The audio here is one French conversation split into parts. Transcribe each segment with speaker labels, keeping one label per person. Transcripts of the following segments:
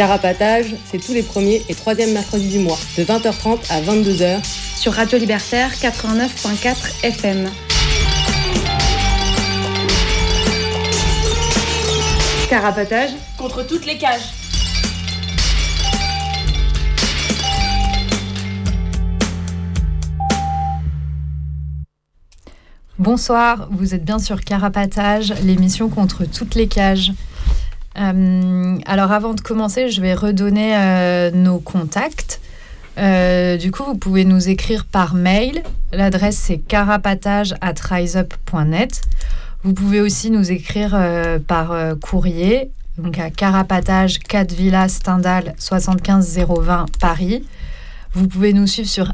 Speaker 1: Carapatage, c'est tous les premiers et troisièmes mercredis du mois, de 20h30 à 22h.
Speaker 2: Sur Radio Libertaire 89.4 FM.
Speaker 3: Carapatage contre toutes les cages.
Speaker 4: Bonsoir, vous êtes bien sur Carapatage, l'émission contre toutes les cages. Euh, alors avant de commencer, je vais redonner euh, nos contacts. Euh, du coup, vous pouvez nous écrire par mail. L'adresse c'est carapatage at riseup.net. Vous pouvez aussi nous écrire par courrier, donc à Carapatage 4 Villa Stendhal 75020 Paris. Vous pouvez nous suivre sur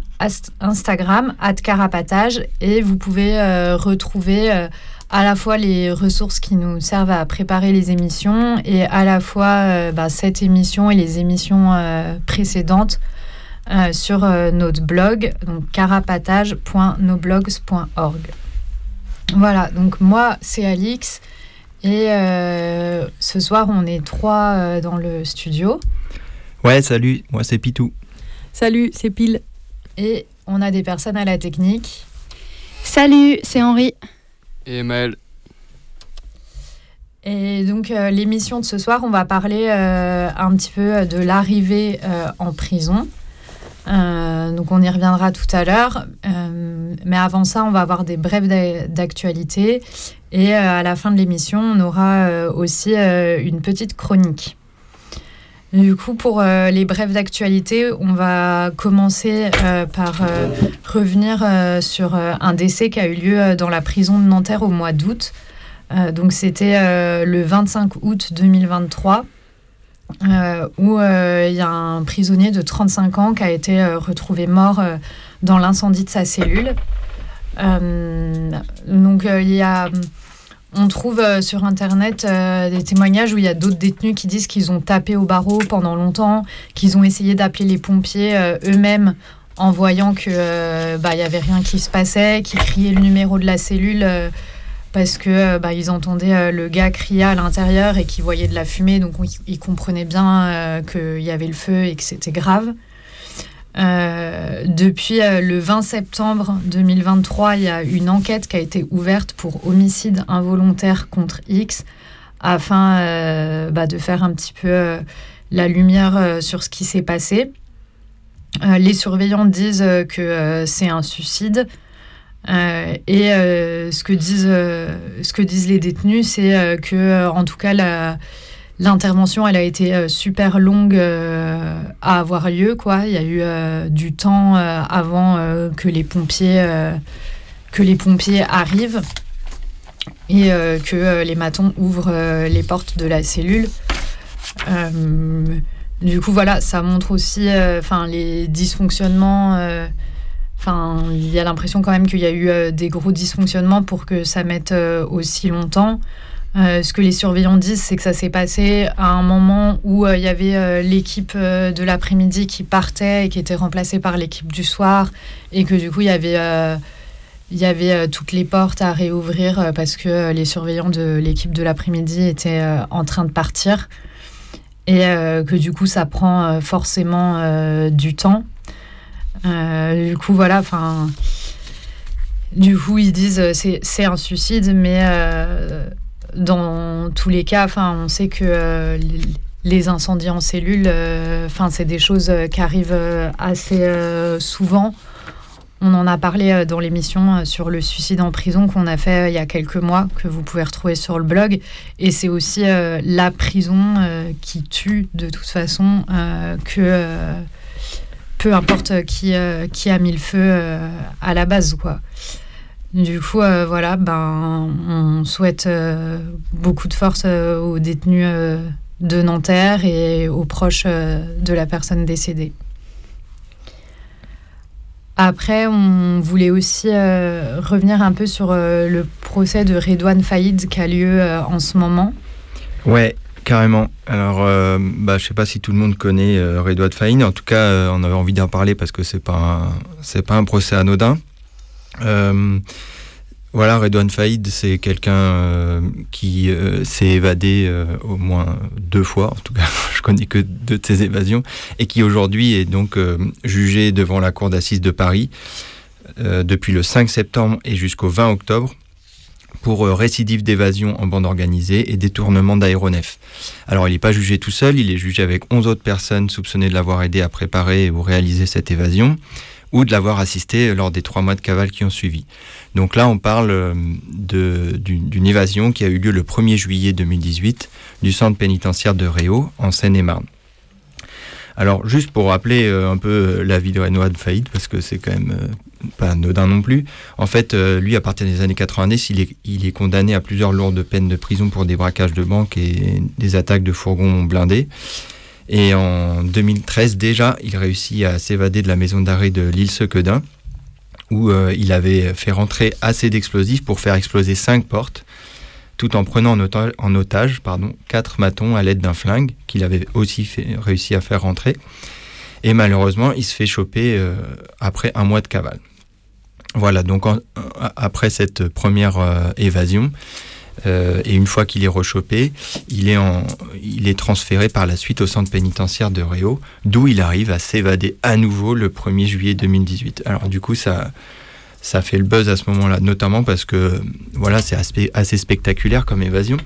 Speaker 4: Instagram, Carapatage, et vous pouvez retrouver à la fois les ressources qui nous servent à préparer les émissions et à la fois bah, cette émission et les émissions précédentes sur notre blog, donc carapatage.noblogs.org. Voilà, donc moi, c'est Alix. Et euh, ce soir, on est trois euh, dans le studio.
Speaker 5: Ouais, salut, moi c'est Pitou.
Speaker 6: Salut, c'est Pile.
Speaker 4: Et on a des personnes à la technique.
Speaker 7: Salut, c'est Henri.
Speaker 8: Et Maël.
Speaker 4: Et donc, euh, l'émission de ce soir, on va parler un petit peu de l'arrivée en prison. Euh, donc on y reviendra tout à l'heure. Euh, mais avant ça, on va avoir des brèves d'actualité. Et euh, à la fin de l'émission, on aura aussi une petite chronique. Du coup, pour les brèves d'actualité, on va commencer par revenir sur un décès qui a eu lieu dans la prison de Nanterre au mois d'août. donc c'était le 25 août 2023. Euh, où euh, il y a un prisonnier de 35 ans qui a été euh, retrouvé mort dans l'incendie de sa cellule. donc il y a on trouve sur Internet des témoignages où il y a d'autres détenus qui disent qu'ils ont tapé au barreau pendant longtemps, qu'ils ont essayé d'appeler les pompiers eux-mêmes en voyant que bah, il y avait rien qui se passait, qu'ils criaient le numéro de la cellule parce que euh, bah, ils entendaient euh, le gars crier à l'intérieur et qu'ils voyaient de la fumée, donc ils, comprenaient bien euh, qu'il y avait le feu et que c'était grave. Depuis le 20 septembre 2023, il y a une enquête qui a été ouverte pour homicide involontaire contre X afin bah, de faire un petit peu la lumière sur ce qui s'est passé. les surveillants disent que c'est un suicide. Euh, et euh, ce, que disent, euh, ce que disent les détenus, c'est que, en tout cas, l'intervention, elle a été super longue à avoir lieu. Quoi. Il y a eu du temps avant que, les pompiers, que les pompiers arrivent et que les matons ouvrent les portes de la cellule. du coup, voilà, ça montre aussi enfin les dysfonctionnements Enfin, il y a l'impression quand même qu'il y a eu euh, des gros dysfonctionnements pour que ça mette euh, aussi longtemps. Euh, ce que les surveillants disent, c'est que ça s'est passé à un moment où il y avait l'équipe de l'après-midi qui partait et qui était remplacée par l'équipe du soir, et que du coup, il y avait, toutes les portes à réouvrir parce que les surveillants de l'équipe de l'après-midi étaient en train de partir, et que du coup, ça prend forcément du temps. Euh, du coup, voilà, enfin. Du coup, ils disent euh, c'est c'est un suicide, mais euh, dans tous les cas, on sait que les incendies en cellule, enfin, c'est des choses qui arrivent assez souvent. On en a parlé dans l'émission sur le suicide en prison qu'on a fait il y a quelques mois, que vous pouvez retrouver sur le blog. Et c'est aussi la prison qui tue de toute façon que peu importe qui, euh, qui a mis le feu euh, à la base, quoi. Du coup, euh, voilà, ben, on souhaite beaucoup de force aux détenus de Nanterre et aux proches de la personne décédée. Après, on voulait aussi revenir un peu sur le procès de Redouane Faïd qui a lieu en ce moment.
Speaker 5: Ouais, carrément. Alors, bah, je sais pas si tout le monde connaît Redouane Faïd. En tout cas, on avait envie d'en parler parce que c'est pas un procès anodin. Voilà, Redouane Faïd, c'est quelqu'un euh, qui euh, s'est évadé euh, au moins deux fois, en tout cas, je connais que deux de ses évasions, et qui aujourd'hui est donc jugé devant la cour d'assises de Paris depuis le 5 septembre et jusqu'au 20 octobre pour récidive d'évasion en bande organisée et détournement d'aéronefs. Alors il n'est pas jugé tout seul, il est jugé avec 11 autres personnes soupçonnées de l'avoir aidé à préparer ou réaliser cette évasion ou de l'avoir assisté lors des trois mois de cavale qui ont suivi. Donc là, on parle euh, d'une évasion qui a eu lieu le 1er juillet 2018 du centre pénitentiaire de Réau, en Seine-et-Marne. Alors, juste pour rappeler euh, un peu euh, la vie de Renoir de Faïd, parce que c'est quand même pas anodin non plus. En fait, lui, à partir des années 90, il est, il est condamné à plusieurs lourdes peines de prison pour des braquages de banques et des attaques de fourgons blindés. Et en 2013, déjà, il réussit à s'évader de la maison d'arrêt de l'île Sequedin, où euh, il avait fait rentrer assez d'explosifs pour faire exploser cinq portes, tout en prenant en otage, pardon, quatre matons à l'aide d'un flingue qu'il avait aussi réussi à faire rentrer. Et malheureusement, il se fait choper euh, après un mois de cavale. Voilà, donc après cette première euh, évasion, euh, et une fois qu'il est rechopé, il est, transféré par la suite au centre pénitentiaire de Réau, d'où il arrive à s'évader à nouveau le 1er juillet 2018. Alors du coup, ça, fait le buzz à ce moment-là, notamment parce que voilà, c'est assez spectaculaire comme évasion.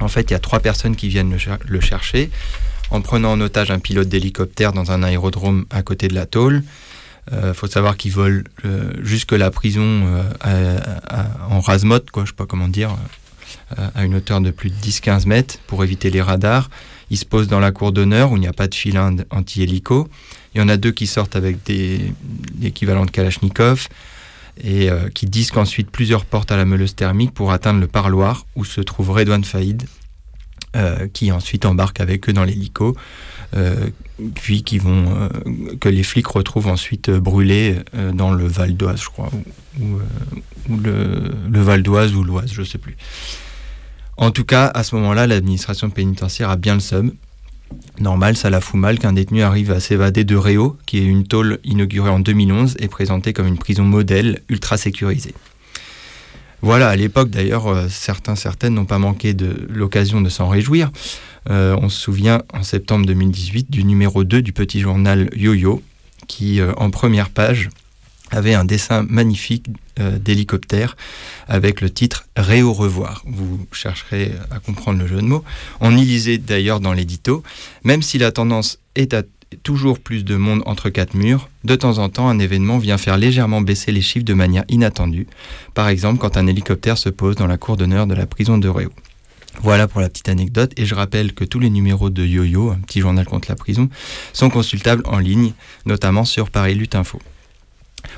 Speaker 5: En fait, il y a trois personnes qui viennent le, chercher en prenant en otage un pilote d'hélicoptère dans un aérodrome à côté de la tôle. Il euh, faut savoir qu'ils volent euh, jusque la prison en rasemote, quoi, je sais pas comment dire, à une hauteur de plus de 10-15 mètres pour éviter les radars. Ils se posent dans la cour d'honneur où il n'y a pas de filin anti-hélico. Il y en a deux qui sortent avec des, équivalents de Kalachnikov et euh, qui disquent ensuite plusieurs portes à la meuleuse thermique pour atteindre le parloir où se trouve Redouane Faïd, euh, qui ensuite embarque avec eux dans l'hélico, euh, puis qui vont, que les flics retrouvent ensuite brûlés dans le Val d'Oise, je crois, ou, le, Val d'Oise ou l'Oise, je ne sais plus. En tout cas, à ce moment-là, l'administration pénitentiaire a bien le seum. Normal, ça la fout mal qu'un détenu arrive à s'évader de Réau, qui est une tôle inaugurée en 2011 et présentée comme une prison modèle ultra sécurisée. Voilà, à l'époque d'ailleurs, euh, certains, certaines n'ont pas manqué de l'occasion de s'en réjouir. Euh, on se souvient en septembre 2018 du numéro 2 du petit journal Yo-Yo, qui euh, en première page avait un dessin magnifique euh, d'hélicoptère avec le titre Ré au revoir. Vous chercherez à comprendre le jeu de mots. On y lisait d'ailleurs dans l'édito, même si la tendance est à toujours plus de monde entre quatre murs, de temps en temps un événement vient faire légèrement baisser les chiffres de manière inattendue. Par exemple quand un hélicoptère se pose dans la cour d'honneur de la prison de Réau. Voilà pour la petite anecdote et je rappelle que tous les numéros de Yo-Yo, un petit journal contre la prison, sont consultables en ligne, notamment sur Paris Lutte.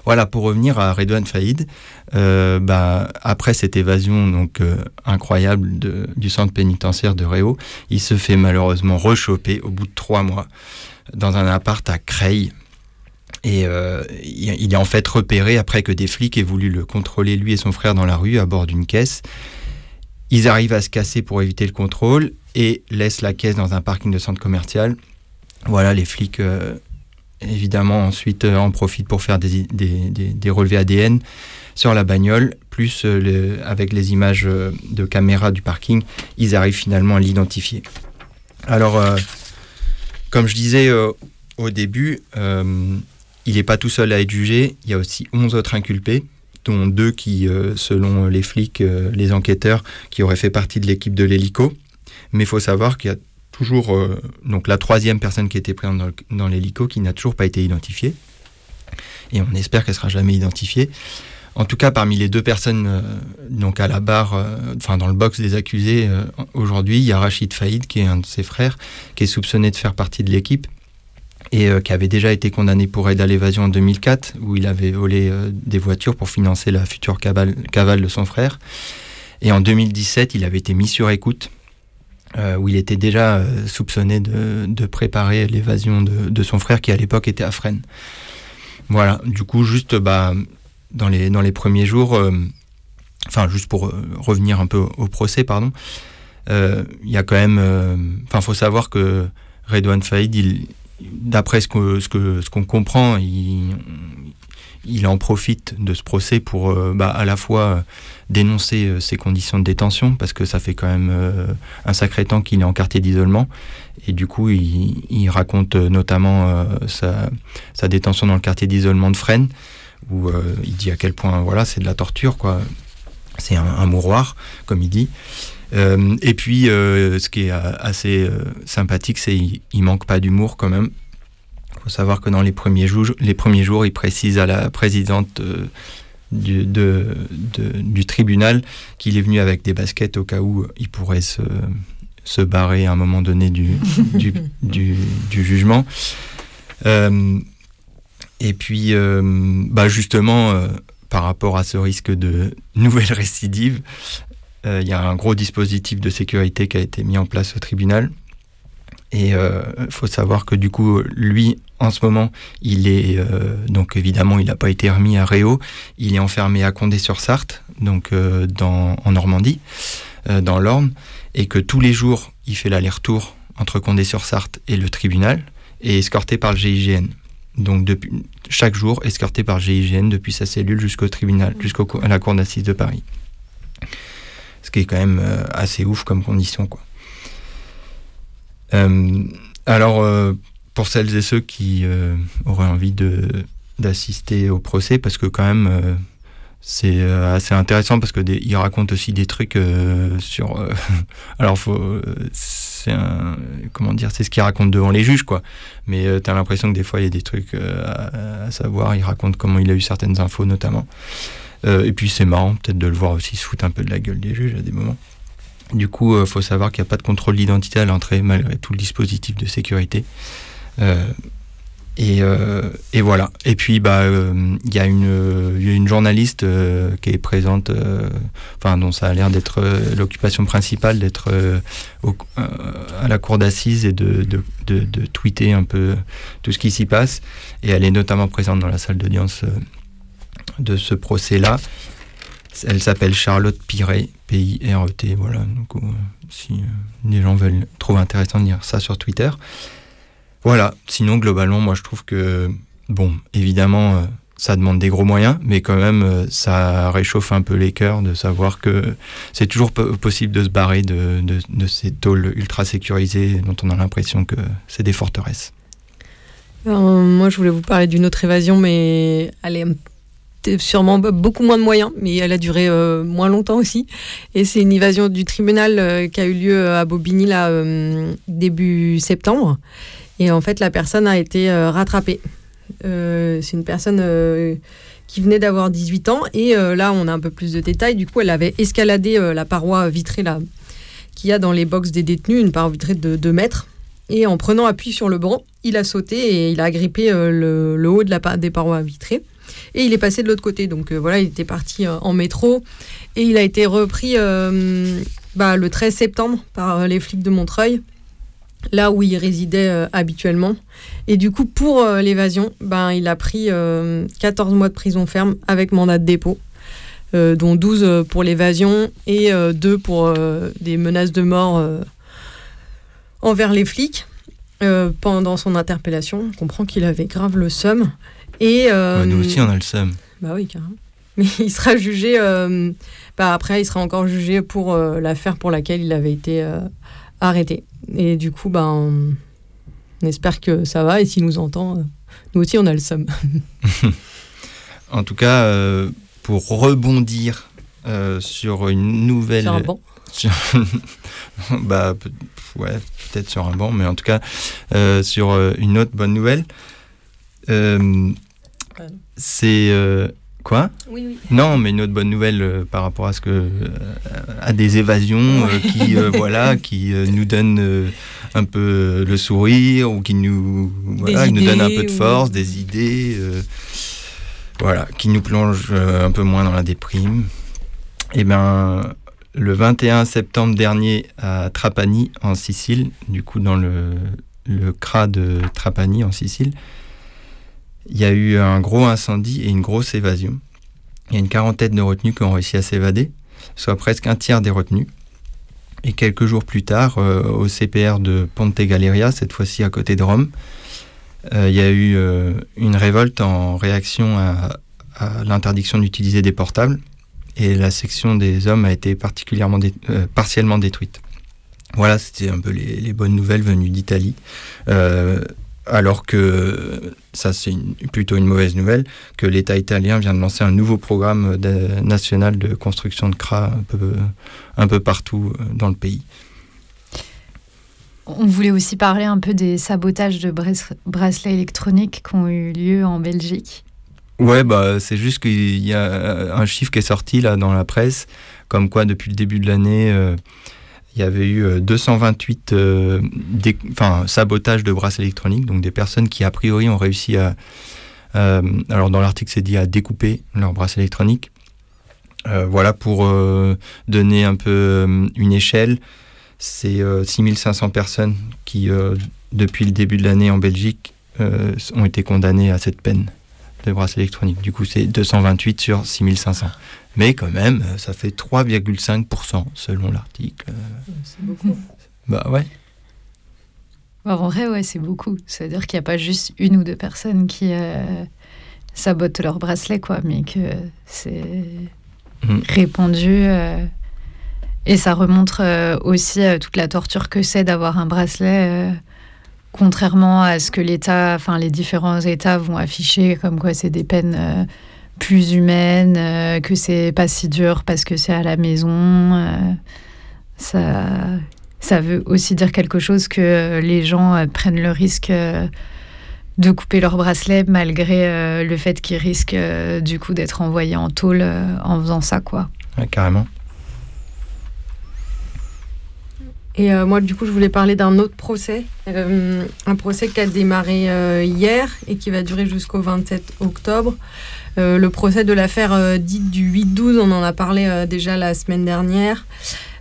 Speaker 5: Voilà, pour revenir à Redouane Faïd, euh, bah, après cette évasion euh, incroyable du centre pénitentiaire de Réau, il se fait malheureusement rechoper au bout de trois mois dans un appart à Creil. Et euh, il est en fait repéré après que des flics aient voulu le contrôler, lui et son frère, dans la rue à bord d'une caisse. Ils arrivent à se casser pour éviter le contrôle et laissent la caisse dans un parking de centre commercial. Voilà, les flics évidemment, ensuite, euh, en profite pour faire des, relevés ADN sur la bagnole, plus euh, avec les images euh, de caméra du parking, ils arrivent finalement à l'identifier. Alors, comme je disais au début, il n'est pas tout seul à être jugé, il y a aussi 11 autres inculpés, dont deux qui, selon les flics, les enquêteurs, qui auraient fait partie de l'équipe de l'hélico. Mais il faut savoir qu'il y a toujours euh, donc la troisième personne qui était présente dans, l'hélico qui n'a toujours pas été identifiée. Et on espère qu'elle sera jamais identifiée. En tout cas, parmi les deux personnes euh, donc à la barre, euh, enfin dans le box des accusés, aujourd'hui, il y a Rachid Faïd, qui est un de ses frères, qui est soupçonné de faire partie de l'équipe et qui avait déjà été condamné pour aide à l'évasion en 2004, où il avait volé des voitures pour financer la future cavale, cavale de son frère. Et en 2017, il avait été mis sur écoute où il était déjà soupçonné de, préparer l'évasion de, son frère qui à l'époque était à Fresnes. Voilà, du coup, juste bah, dans, les, dans les premiers jours, enfin, juste pour revenir un peu au, procès, pardon, il y a quand même. Enfin, faut savoir que Redouane Faïd, il, d'après ce qu'on ce que, ce qu'on comprend, il, il en profite de ce procès pour euh, bah, à la fois euh, dénoncer euh, ses conditions de détention, parce que ça fait quand même un sacré temps qu'il est en quartier d'isolement. Et du coup, il, raconte notamment sa, sa, détention dans le quartier d'isolement de Fresnes, où il dit à quel point voilà, c'est de la torture, quoi. C'est un, un, mouroir, comme il dit. Et puis, ce qui est assez sympathique, c'est qu'il manque pas d'humour quand même faut savoir que dans les premiers jours, les premiers jours, il précise à la présidente euh, du, du, tribunal qu'il est venu avec des baskets au cas où il pourrait se, se barrer à un moment donné du, du, jugement. Euh, et puis, euh, bah justement, par rapport à ce risque de nouvelle récidive, il y a un gros dispositif de sécurité qui a été mis en place au tribunal et il euh, faut savoir que du coup, lui, en ce moment, il est euh, donc évidemment, il n'a pas été remis à Réau. Il est enfermé à Condé-sur-Sarthe, donc euh, en Normandie, dans l'Orne, et que tous les jours, il fait l'aller-retour entre Condé-sur-Sarthe et le tribunal, et escorté par le GIGN. Donc chaque jour, escorté par le GIGN depuis sa cellule jusqu'au tribunal, jusqu'à la cour d'assises de Paris. Ce qui est quand même assez ouf comme condition, quoi. Euh, alors, euh, pour celles et ceux qui euh, auraient envie de d'assister au procès, parce que quand même c'est assez intéressant parce que il raconte aussi des trucs sur alors c'est un comment dire c'est ce qu'il raconte devant les juges quoi. Mais tu as l'impression que des fois il y a des trucs à, savoir. Il raconte comment il a eu certaines infos notamment et puis c'est marrant peut-être de le voir aussi se foutre un peu de la gueule des juges à des moments du coup, il euh, faut savoir qu'il n'y a pas de contrôle d'identité à l'entrée, malgré tout le dispositif de sécurité. Euh, euh, et, voilà. Et puis, bah, il y, a une journaliste qui est présente, enfin, dont ça a l'air d'être l'occupation principale, d'être à la cour d'assises et de, tweeter un peu tout ce qui s'y passe. Et elle est notamment présente dans la salle d'audience de ce procès-là. Elle s'appelle Charlotte Piret, P-I-R-E-T. Voilà, donc, euh, si euh, les gens veulent trouver intéressant de lire ça sur Twitter. Voilà, sinon, globalement, moi je trouve que, bon, évidemment, euh, ça demande des gros moyens, mais quand même, ça réchauffe un peu les cœurs de savoir que c'est toujours possible de se barrer de, ces tôles ultra sécurisées dont on a l'impression que c'est des forteresses.
Speaker 6: moi, je voulais vous parler d'une autre évasion, mais elle est sûrement beaucoup moins de moyens, mais elle a duré euh, moins longtemps aussi. Et c'est une évasion du tribunal euh, qui a eu lieu à Bobigny là, euh, début septembre. Et en fait, la personne a été rattrapée. c'est une personne qui venait d'avoir 18 ans. Et là, on a un peu plus de détails. Du coup, elle avait escaladé la paroi vitrée qu'il y a dans les box des détenus, une paroi vitrée de 2 mètres. Et en prenant appui sur le banc, il a sauté et il a agrippé le, haut de la, des parois vitrées et il est passé de l'autre côté. Donc euh, voilà, il était parti euh, en métro et il a été repris euh, bah, le 13 septembre par les flics de Montreuil, là où il résidait habituellement. Et du coup, pour l'évasion, ben, il a pris 14 mois de prison ferme avec mandat de dépôt. dont 12 pour l'évasion et 2 pour des menaces de mort envers les flics. pendant son interpellation, on comprend qu'il avait grave le seum.
Speaker 5: Et, euh, nous aussi, on a le seum.
Speaker 6: Bah oui, carrément. Mais il sera jugé. Euh, bah après, il sera encore jugé pour euh, l'affaire pour laquelle il avait été arrêté. Et du coup, bah, on, espère que ça va. Et s'il nous entend, nous aussi, on a le seum.
Speaker 5: en tout cas, pour rebondir sur une nouvelle.
Speaker 6: Sur un banc
Speaker 5: bah, ouais, peut-être sur un banc, mais en tout cas, sur une autre bonne nouvelle. C'est euh, quoi?
Speaker 6: Oui, oui.
Speaker 5: Non, mais une autre bonne nouvelle euh, par rapport à ce que euh, à des évasions qui voilà qui nous donnent un peu le sourire ou qui nous voilà, nous donnent un peu de force, des idées, voilà, qui nous plongent un peu moins dans la déprime. Et eh ben le 21 septembre dernier à Trapani, en Sicile, du coup dans le, le CRA de Trapani, en Sicile, il y a eu un gros incendie et une grosse évasion. Il y a une quarantaine de retenus qui ont réussi à s'évader, soit presque un tiers des retenus. Et quelques jours plus tard, euh, au CPR de Ponte Galeria, cette fois-ci à côté de Rome, euh, il y a eu euh, une révolte en réaction à, l'interdiction d'utiliser des portables et la section des hommes a été particulièrement partiellement détruite. Voilà, c'était un peu les bonnes nouvelles venues d'Italie. Euh, alors que ça c'est plutôt une mauvaise nouvelle, que l'État italien vient de lancer un nouveau programme de, national de construction de CRA un peu, un peu partout euh, dans le pays.
Speaker 4: On voulait aussi parler un peu des sabotages de bracelets électroniques qui ont eu lieu en Belgique.
Speaker 5: Ouais, bah, c'est juste qu'il y a un chiffre qui est sorti là dans la presse, comme quoi depuis le début de l'année, euh, il y avait eu 228 euh, dé, sabotages de bracelets électroniques, donc des personnes qui a priori ont réussi à... Euh, alors dans l'article c'est dit à découper leurs bracelets électroniques. Euh, voilà pour euh, donner un peu une échelle. C'est 6500 personnes qui, depuis le début de l'année en Belgique, ont été condamnées à cette peine de bracelets électroniques. Du coup, c'est 228 sur 6500. Mais quand même, ça fait 3,5% selon l'article.
Speaker 6: C'est beaucoup.
Speaker 5: Bah ouais.
Speaker 4: En vrai, ouais, c'est beaucoup. C'est-à-dire qu'il n'y a pas juste une ou deux personnes qui euh, sabotent leur bracelet, quoi, mais que c'est mmh. répandu. Euh, et ça remontre euh, aussi toute la torture que c'est d'avoir un bracelet contrairement à ce que l'État, enfin les différents États vont afficher, comme quoi c'est des peines euh, plus humaines, euh, que c'est pas si dur parce que c'est à la maison. Euh, ça, ça veut aussi dire quelque chose que les gens prennent le risque de couper leur bracelet malgré le fait qu'ils risquent du coup d'être envoyés en tôle en faisant ça, quoi.
Speaker 5: Ouais, carrément.
Speaker 6: Et euh, moi, du coup, je voulais parler d'un autre procès. Euh, un procès qui a démarré euh, hier et qui va durer jusqu'au 27 octobre. Le procès de l'affaire dite du 8-12, on en a parlé déjà la semaine dernière.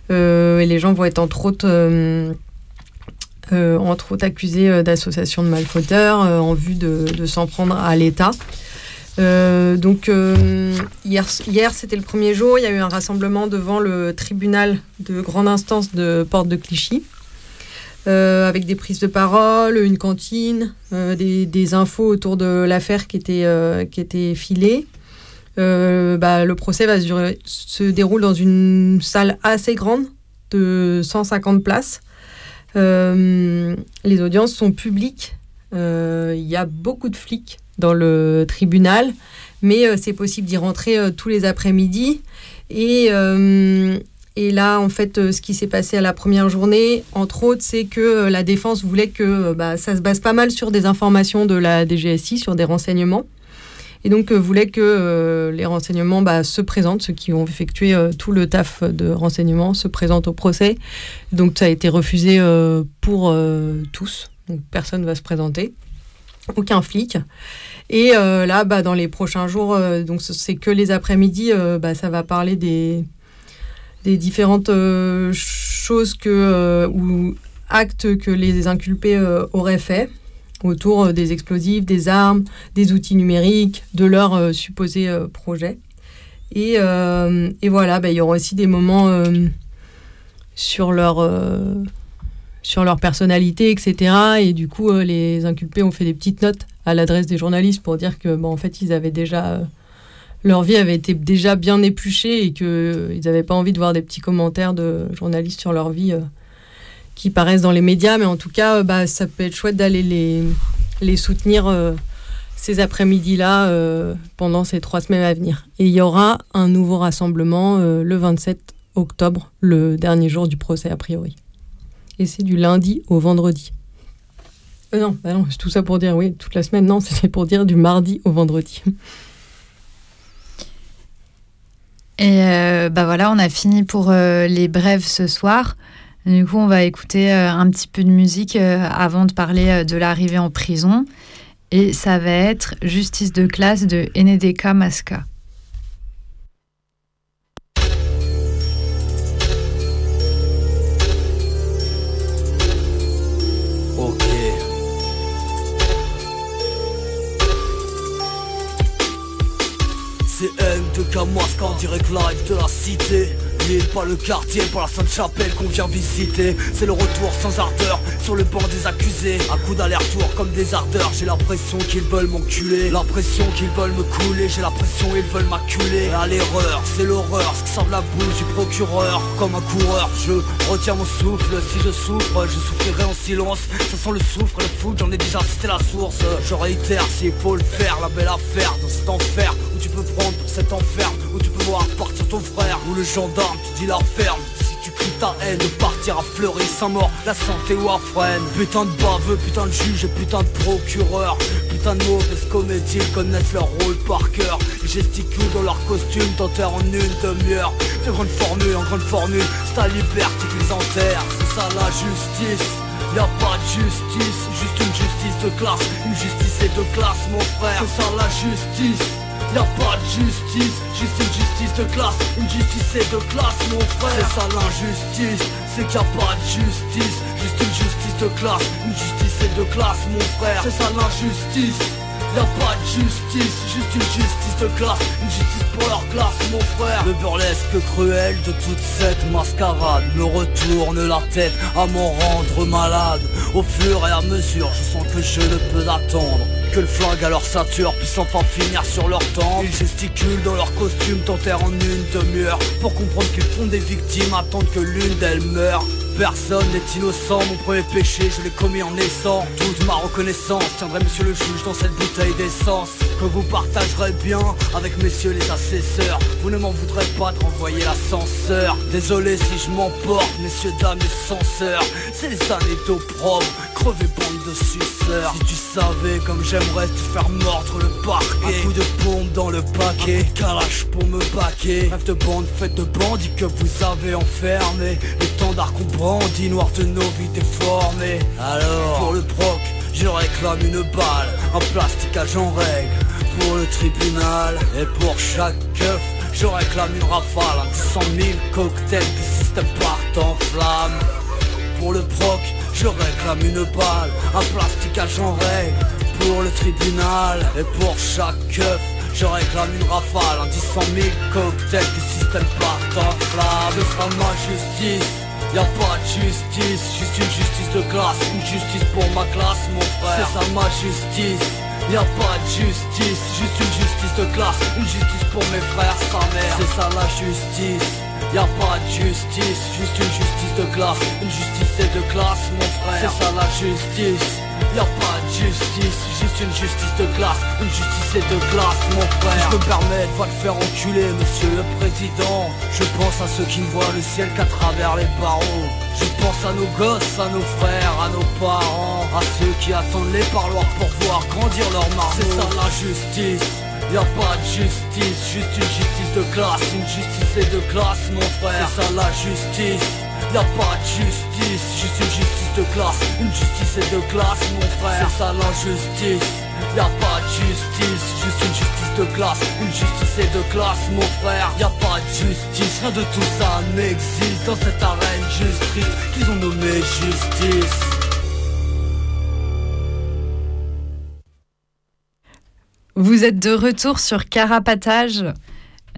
Speaker 6: les gens vont être entre autres, entre autres accusés d'association de malfauteurs en vue de, s'en prendre à l'État. Euh, donc euh, hier c'était le premier jour, il y a eu un rassemblement devant le tribunal de grande instance de Porte de Clichy, euh, avec des prises de parole, une cantine, euh, des, infos autour de l'affaire qui étaient euh, qui était filées. Bah, le procès se, se, déroule dans une salle assez grande de 150 places. les audiences sont publiques. Il y a beaucoup de flics dans le tribunal, mais c'est possible d'y rentrer tous les après-midi. Et, et là, en fait, ce qui s'est passé à la première journée, entre autres, c'est que la défense voulait que bah, ça se base pas mal sur des informations de la DGSI, sur des renseignements. Et donc, euh, voulait que euh, les renseignements bah, se présentent, ceux qui ont effectué euh, tout le taf de renseignement se présentent au procès. Donc, ça a été refusé pour tous. Donc, personne ne va se présenter. Aucun flic. Et euh, là, bah, dans les prochains jours, euh, donc c'est que les après-midi, euh, ça va parler des, des différentes choses que, ou actes que les inculpés auraient faits autour des explosifs, des armes, des outils numériques, de leurs supposés projets. Et, et voilà, bah, il y aura aussi des moments sur leur sur leur personnalité, etc. Et du coup, euh, les inculpés ont fait des petites notes à l'adresse des journalistes pour dire que, bon, en fait, ils avaient déjà. Leur vie avait été déjà bien épluchée et qu'ils n'avaient pas envie de voir des petits commentaires de journalistes sur leur vie euh, qui paraissent dans les médias. Mais en tout cas, euh, bah, ça peut être chouette d'aller les, soutenir euh, ces après-midi-là pendant ces trois semaines à venir. Et il y aura un nouveau rassemblement le 27 octobre, le dernier jour du procès a priori et c'est du lundi au vendredi. Non, bah non c'est tout ça pour dire, oui, toute la semaine, non, c'est pour dire du mardi au vendredi.
Speaker 4: Et euh, bah voilà, on a fini pour euh, les brèves ce soir. Du coup, on va écouter euh, un petit peu de musique euh, avant de parler de l'arrivée en prison. Et ça va être Justice de classe de Enedeka Maska.
Speaker 8: comme moi ce qu'on dirait que live de la cité pas le quartier, pas la Sainte-Chapelle qu'on vient visiter. C'est le retour sans ardeur sur le banc des accusés. Un coup d'aller-retour comme des ardeurs J'ai l'impression qu'ils veulent m'enculer. L'impression qu'ils veulent me couler J'ai l'impression qu'ils veulent m'acculer. À l'erreur, c'est l'horreur Ce qui semble la bouche du procureur. Comme un coureur, je retiens mon souffle. Si je souffre, je souffrirai en silence. Ça sent le souffre, le foot, j'en ai déjà cité la source. Je réitère s'il faut le faire La belle affaire. Dans cet enfer Où tu peux prendre pour cet enfer Où tu peux voir partir ton frère Ou le gendarme tu dis la ferme. Si tu cries ta haine, partir à fleurir sans mort. La santé ou Putain de baveux, putain de juge et putain de procureur. Putain de mauvaises comédies connaissent leur rôle par cœur. Ils gesticulent dans leur costume, t'enterrent en une demi-heure. De grandes formules en grande formule, c'est ta liberté qu'ils enterrent C'est ça la justice. Y'a pas de justice, juste une justice de classe. Une justice de classe mon frère. C'est ça la justice Y'a pas de justice, juste une justice de classe. Une justice et de classe mon frère. C'est ça l'injustice, c'est qu'il a pas de justice. Juste une justice de classe, une justice et de classe mon frère. C'est ça l'injustice Y'a pas de justice, juste une justice de classe Une justice pour leur classe mon frère. Le burlesque cruel de toute cette mascarade Me retourne la tête à m'en rendre malade. Au fur et à mesure je sens que je ne peux attendre que le flingue à leur ceinture puisse enfin finir sur leur temps Ils gesticulent dans leur costume, t'enterrent en une demi-heure Pour comprendre qu'ils font des victimes, attendent que l'une d'elles meure Personne n'est innocent, mon premier péché je l'ai commis en naissant. Toute ma reconnaissance tiendrait monsieur le juge dans cette bouteille d'essence. Que vous partagerez bien avec messieurs les assesseurs. Vous ne m'en voudrez pas de renvoyer l'ascenseur. Désolé si je m'emporte, messieurs dames et censeurs. C'est les années d'eau propre, crevez bande de suceurs. Si tu savais comme j'aimerais te faire mordre le parquet. Un coup de pompe dans le paquet, pour me baquer. Rêve de bande faite de bandits que vous avez enfermé Les dit noir de nos vies déformées Alors pour le proc je réclame une balle. Un plasticage en règle. Pour le tribunal Et pour chaque keuf je réclame une rafale. Un 100 000 cocktails du système partent en flamme. Pour le proc je réclame une balle. Un plasticage en règle. Pour le tribunal Et pour chaque keuf je réclame une rafale, un 100 000 cocktails du système partent en flamme. Ce sera ma justice Y'a pas de justice, juste une justice de classe Une justice pour ma classe mon frère. C'est ça ma justice. Y'a pas de justice, juste une justice de classe Une justice pour mes frères, sa mère. C'est ça la justice. Y'a pas de justice, juste une justice de classe Une justice et de classe mon frère. C'est ça la justice Y'a pas de justice, juste une justice de classe. Une justice et de classe mon frère. Je me permets de te faire enculer monsieur le président. Je pense à ceux qui ne voient le ciel qu'à travers les barreaux. Je pense à nos gosses, à nos frères, à nos parents À ceux qui attendent les parloirs pour voir grandir leur marmot C'est ça la justice. Y'a pas de justice, juste une justice de classe. Une justice et de classe mon frère. C'est ça la justice Y'a pas de justice, juste une justice de classe. Une justice et de classe mon frère. C'est ça l'injustice Y'a pas de justice, juste une justice de classe. Une justice et de classe mon frère. Y'a pas de justice, rien de tout ça n'existe. Dans cette arène justice qu'ils ont nommé justice.
Speaker 4: Vous êtes de retour sur Carapatage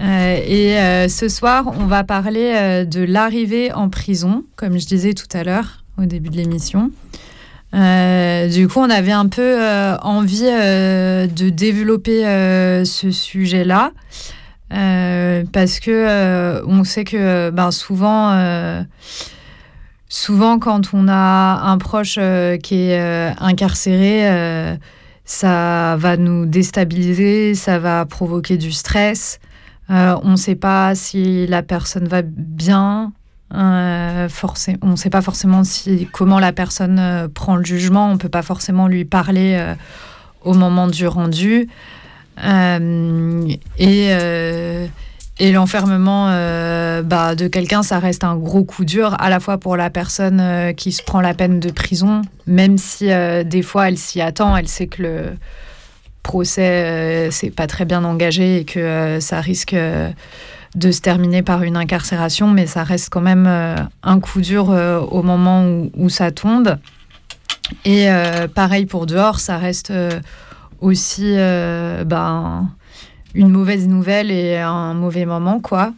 Speaker 4: et euh, ce soir, on va parler euh, de l'arrivée en prison, comme je disais tout à l'heure au début de l'émission. du coup, on avait un peu envie de développer ce sujet-là parce que on sait que ben, souvent, souvent quand on a un proche qui est incarcéré, ça va nous déstabiliser, ça va provoquer du stress. Euh, on ne sait pas si la personne va bien. Euh, on ne sait pas forcément si, comment la personne euh, prend le jugement. On ne peut pas forcément lui parler au moment du rendu. et, l'enfermement bah, de quelqu'un, ça reste un gros coup dur, à la fois pour la personne qui se prend la peine de prison, même si des fois elle s'y attend, elle sait que le procès euh, c'est pas très bien engagé et que euh, ça risque euh, de se terminer par une incarcération, mais ça reste quand même un coup dur au moment où, ça tombe. Et pareil pour dehors, ça reste aussi ben, une mauvaise nouvelle et un mauvais moment, quoi.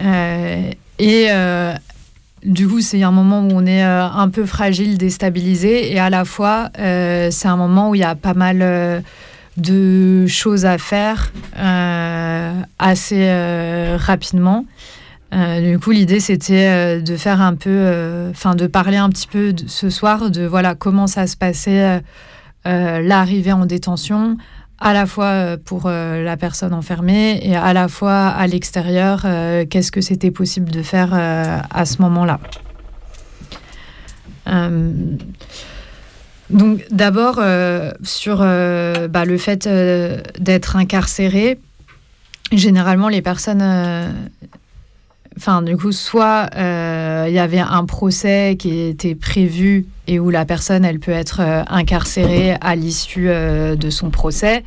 Speaker 4: et du coup, c'est un moment où on est un peu fragile, déstabilisé, et à la fois, c'est un moment où il y a pas mal de choses à faire assez rapidement. Euh, du coup, l'idée c'était euh, de faire un peu, euh, enfin de parler un petit peu ce soir de voilà comment ça se passait l'arrivée en détention, à la fois pour la personne enfermée et à la fois à l'extérieur, qu'est-ce que c'était possible de faire à ce moment-là. donc d'abord sur bah, le fait d'être incarcéré, généralement les personnes Enfin, du coup, soit euh, il y avait un procès qui était prévu et où la personne, elle peut être euh, incarcérée à l'issue euh, de son procès,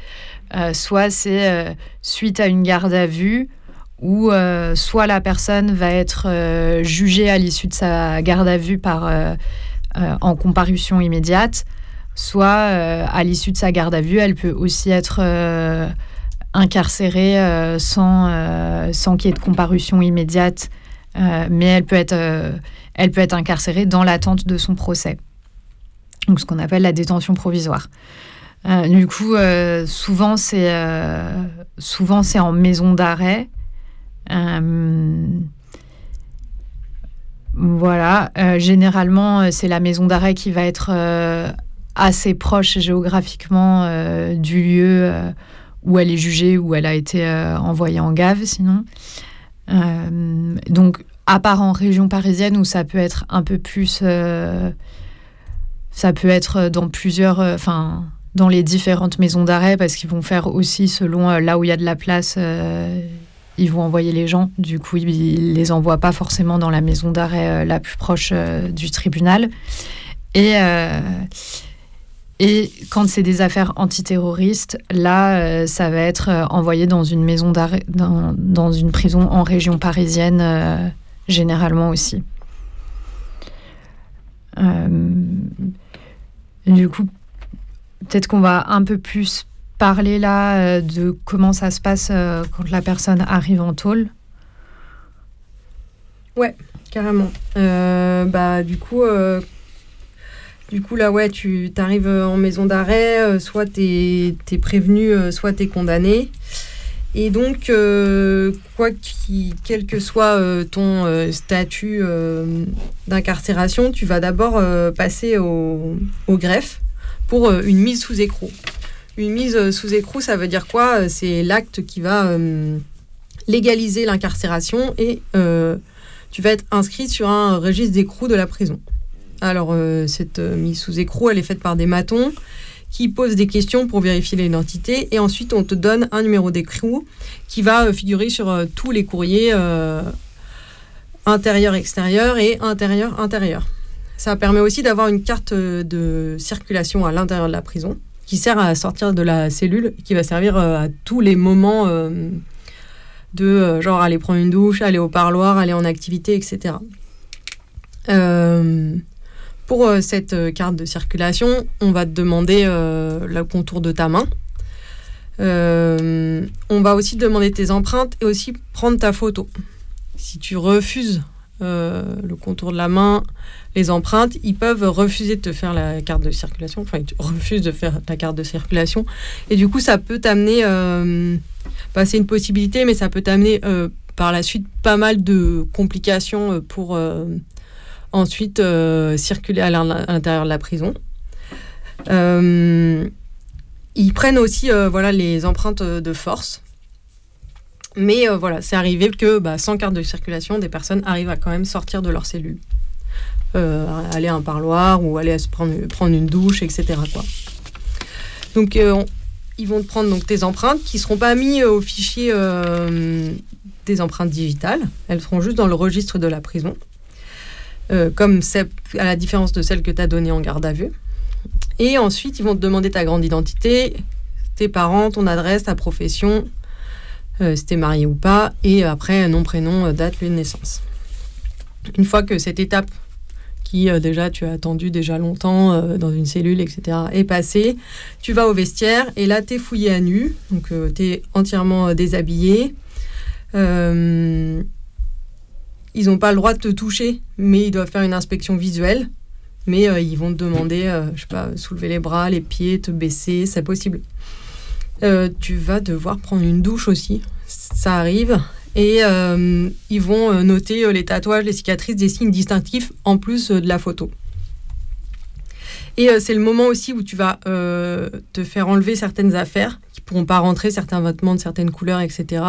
Speaker 4: soit c'est suite à une garde à vue où soit la personne va être jugée à l'issue de sa garde à vue par, en comparution immédiate, soit à l'issue de sa garde à vue, elle peut aussi être incarcérée euh, sans, euh, sans qu'il y ait de comparution immédiate, euh, mais elle peut, être, elle peut être incarcérée dans l'attente de son procès. Donc ce qu'on appelle la détention provisoire. du coup, souvent c'est souvent c'est en maison d'arrêt. voilà, généralement c'est la maison d'arrêt qui va être assez proche géographiquement du lieu où elle est jugée, où elle a été euh, envoyée en gave sinon. Euh, donc, à part en région parisienne où ça peut être un peu plus. Euh, ça peut être dans plusieurs. Enfin, dans les différentes maisons d'arrêt parce qu'ils vont faire aussi selon là où il y a de la place. ils vont envoyer les gens. Du coup, ils les envoient pas forcément dans la maison d'arrêt la plus proche du tribunal. Et, et quand c'est des affaires antiterroristes, là, euh, ça va être euh, envoyé dans une maison d'arrêt, dans, une prison en région parisienne, euh, généralement aussi. du coup, peut-être qu'on va un peu plus parler là de comment ça se passe quand la personne arrive en tôle.
Speaker 6: Ouais, carrément. bah, du coup, du coup, là, ouais, tu arrives en maison d'arrêt, euh, soit tu es, prévenu, euh, soit tu es condamné. Et donc, euh, quoi quel que soit ton statut d'incarcération, tu vas d'abord passer au, greffe pour une mise sous écrou. Une mise sous écrou, ça veut dire quoi? C'est l'acte qui va légaliser l'incarcération et tu vas être inscrit sur un registre d'écrou de la prison. Alors, euh, cette euh, mise sous écrou, elle est faite par des matons qui posent des questions pour vérifier l'identité. Et ensuite, on te donne un numéro d'écrou qui va euh, figurer sur tous les courriers intérieur-extérieur et intérieur-intérieur. Ça permet aussi d'avoir une carte de circulation à l'intérieur de la prison qui sert à sortir de la cellule, qui va servir à tous les moments de genre aller prendre une douche, aller au parloir, aller en activité, etc. pour euh, cette euh, carte de circulation, on va te demander euh, le contour de ta main. on va aussi te demander tes empreintes et aussi prendre ta photo. Si tu refuses le contour de la main, les empreintes, ils peuvent refuser de te faire la carte de circulation. Enfin, ils refusent de faire la carte de circulation. Et du coup, ça peut t'amener. Bah, c'est une possibilité, mais ça peut t'amener par la suite pas mal de complications pour ensuite euh, circuler à l'intérieur de la prison. Euh, ils prennent aussi euh, voilà, les empreintes de force. Mais voilà, c'est arrivé que bah, sans carte de circulation, des personnes arrivent à quand même sortir de leur cellule. aller à un parloir ou aller se prendre, une douche, etc. Donc, ils vont te prendre donc, tes empreintes qui ne seront pas mises au fichier des empreintes digitales. Elles seront juste dans le registre de la prison. Euh, comme à la différence de celle que tu as donnée en garde à vue. Et ensuite, ils vont te demander ta grande identité, tes parents, ton adresse, ta profession, euh, si tu es marié ou pas, et après, nom, prénom, euh, date, lieu de naissance. Une fois que cette étape qui déjà tu as attendu déjà longtemps dans une cellule, etc., est passé. Tu vas au vestiaire et là, tu es fouillé à nu, donc tu es entièrement déshabillé. Ils n'ont pas le droit de te toucher, mais ils doivent faire une inspection visuelle. Mais ils vont te demander, je sais pas, soulever les bras, les pieds, te baisser, c'est possible. tu vas devoir prendre une douche aussi. Ça arrive. Et euh, ils vont euh, noter euh, les tatouages, les cicatrices, des signes distinctifs en plus de la photo. Et c'est le moment aussi où tu vas te faire enlever certaines affaires pourront pas rentrer, certains vêtements de certaines couleurs, etc.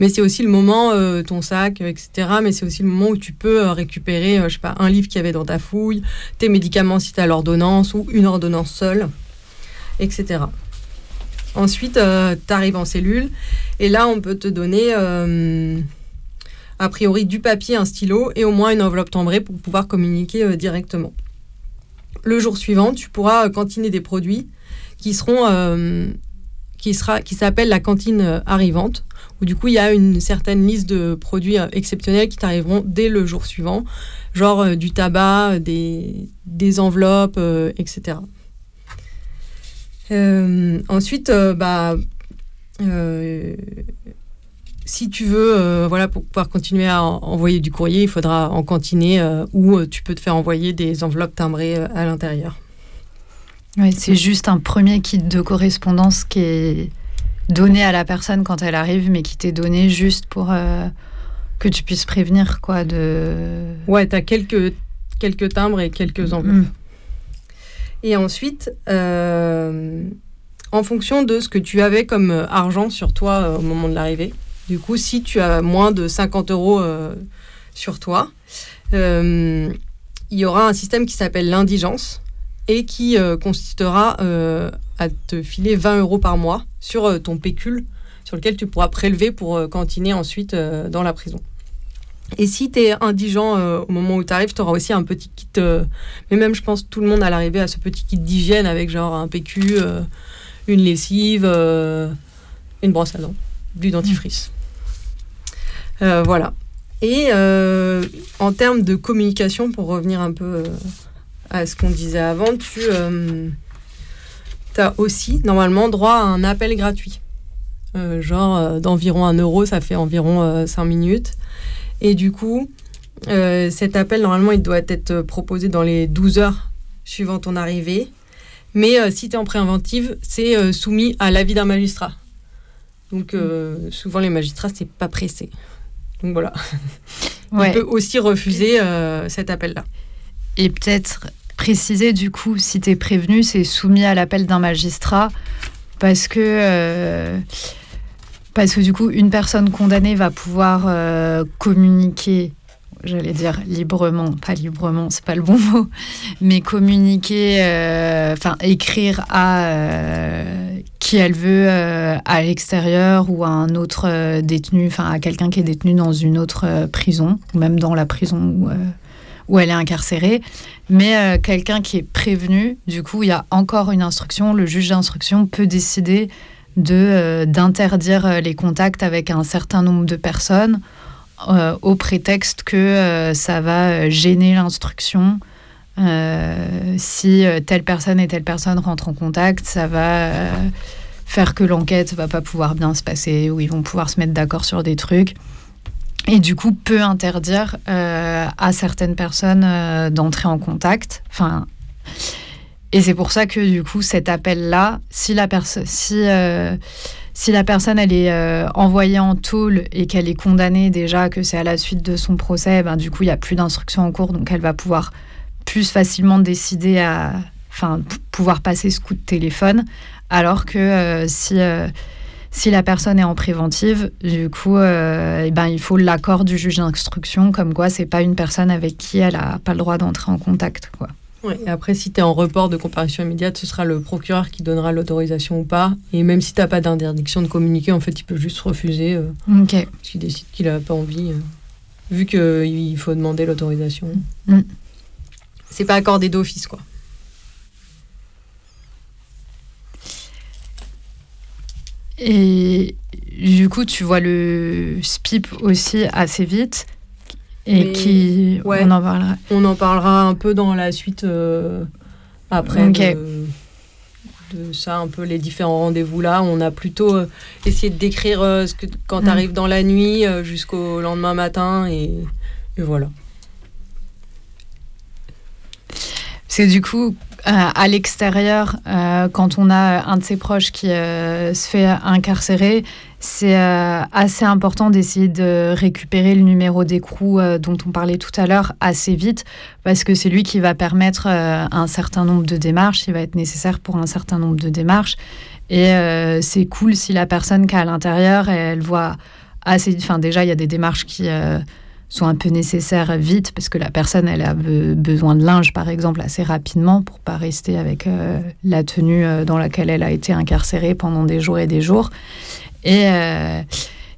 Speaker 6: Mais c'est aussi le moment, ton sac, etc. Mais c'est aussi le moment où tu peux récupérer, je sais pas, un livre qu'il y avait dans ta fouille, tes médicaments si tu as l'ordonnance ou une ordonnance seule, etc. Ensuite, tu arrives en cellule et là, on peut te donner euh, a priori du papier, un stylo et au moins une enveloppe timbrée pour pouvoir communiquer euh, directement. Le jour suivant, tu pourras cantiner des produits qui seront euh, qui s'appelle la cantine arrivante où du coup il y a une certaine liste de produits exceptionnels qui t'arriveront dès le jour suivant, genre du tabac, des, enveloppes, etc. ensuite, bah, euh, si tu veux, euh, voilà, pour pouvoir continuer à envoyer du courrier, il faudra en cantiner euh, ou tu peux te faire envoyer des enveloppes timbrées à l'intérieur.
Speaker 4: Oui, c'est juste un premier kit de correspondance qui est donné à la personne quand elle arrive, mais qui t'est donné juste pour que tu puisses prévenir, quoi, de...
Speaker 6: Ouais, tu as quelques, quelques timbres et quelques enveloppes. Et ensuite, en fonction de ce que tu avais comme euh, argent sur toi euh, au moment de l'arrivée. Du coup, si tu as moins de 50 euros euh, sur toi, il y aura un système qui s'appelle l'indigence et qui consistera à te filer 20 euros par mois sur ton pécule sur lequel tu pourras prélever pour cantiner ensuite dans la prison. Et si tu es indigent au moment où tu arrives, tu auras aussi un petit kit, mais même je pense tout le monde à l'arrivée à ce petit kit d'hygiène avec genre un PQ, une lessive, euh, une brosse à dents, du dentifrice. Euh, voilà. Et euh, en termes de communication, pour revenir un peu à ce qu'on disait avant, tu as aussi normalement droit à un appel gratuit. genre d'environ un euro, ça fait environ 5 minutes. Et du coup, cet appel, normalement, il doit être proposé dans les 12 heures suivant ton arrivée. Mais euh, si tu es en préventive, c'est euh, soumis à l'avis d'un magistrat. Donc euh, souvent les magistrats, c'est pas pressé. Donc voilà. On peut aussi refuser cet appel-là.
Speaker 4: Et peut-être préciser du coup, si tu es prévenu, c'est soumis à l'appel d'un magistrat parce que parce que du coup, une personne condamnée va pouvoir communiquer j'allais dire librement, pas librement, c'est pas le bon mot, mais communiquer, euh, enfin écrire à euh, qui elle veut euh, à l'extérieur ou à un autre détenu, enfin à quelqu'un qui est détenu dans une autre prison ou même dans la prison où elle est incarcérée, mais quelqu'un qui est prévenu, du coup il y a encore une instruction, le juge d'instruction peut décider de d'interdire les contacts avec un certain nombre de personnes euh, au prétexte que euh, ça va euh, gêner l'instruction. si telle personne et telle personne rentrent en contact, ça va faire que l'enquête va pas pouvoir bien se passer, ou ils vont pouvoir se mettre d'accord sur des trucs. Et du coup, peut interdire à certaines personnes d'entrer en contact. Enfin, et c'est pour ça que du coup, cet appel-là, si la personne, si si la personne elle est euh, envoyée en tôle et qu'elle est condamnée déjà, que c'est à la suite de son procès, ben, du coup il n'y a plus d'instruction en cours, donc elle va pouvoir plus facilement décider à, enfin, pouvoir passer ce coup de téléphone, alors que euh, si euh, si la personne est en préventive, du coup, eh ben, il faut l'accord du juge d'instruction, comme quoi c'est pas une personne avec qui elle a pas le droit d'entrer en contact, quoi
Speaker 6: et après, si tu es en report de comparution immédiate, ce sera le procureur qui donnera l'autorisation ou pas. Et même si tu n'as pas d'interdiction de communiquer, en fait, il peut juste refuser. Euh,
Speaker 4: ok.
Speaker 6: S'il décide qu'il n'a pas envie, euh, vu qu'il faut demander l'autorisation. Mm. C'est pas accordé d'office, quoi.
Speaker 4: Et du coup, tu vois le SPIP aussi assez vite. Et qui.
Speaker 6: on en parlera. On en parlera un peu dans la suite après. De, ça, un peu les différents rendez-vous là. On a plutôt essayé de décrire ce que, quand mm. tu arrives dans la nuit jusqu'au lendemain matin et voilà.
Speaker 4: C'est du coup, euh, à l'extérieur, euh, quand on a un de ses proches qui euh, se fait incarcérer, c'est assez important d'essayer de récupérer le numéro d'écrou dont on parlait tout à l'heure assez vite, parce que c'est lui qui va permettre un certain nombre de démarches, il va être nécessaire pour un certain nombre de démarches. Et c'est cool si la personne qui est à l'intérieur, elle voit assez... Enfin déjà, il y a des démarches qui sont un peu nécessaires vite parce que la personne elle a besoin de linge par exemple assez rapidement pour pas rester avec euh, la tenue euh, dans laquelle elle a été incarcérée pendant des jours et des jours et euh,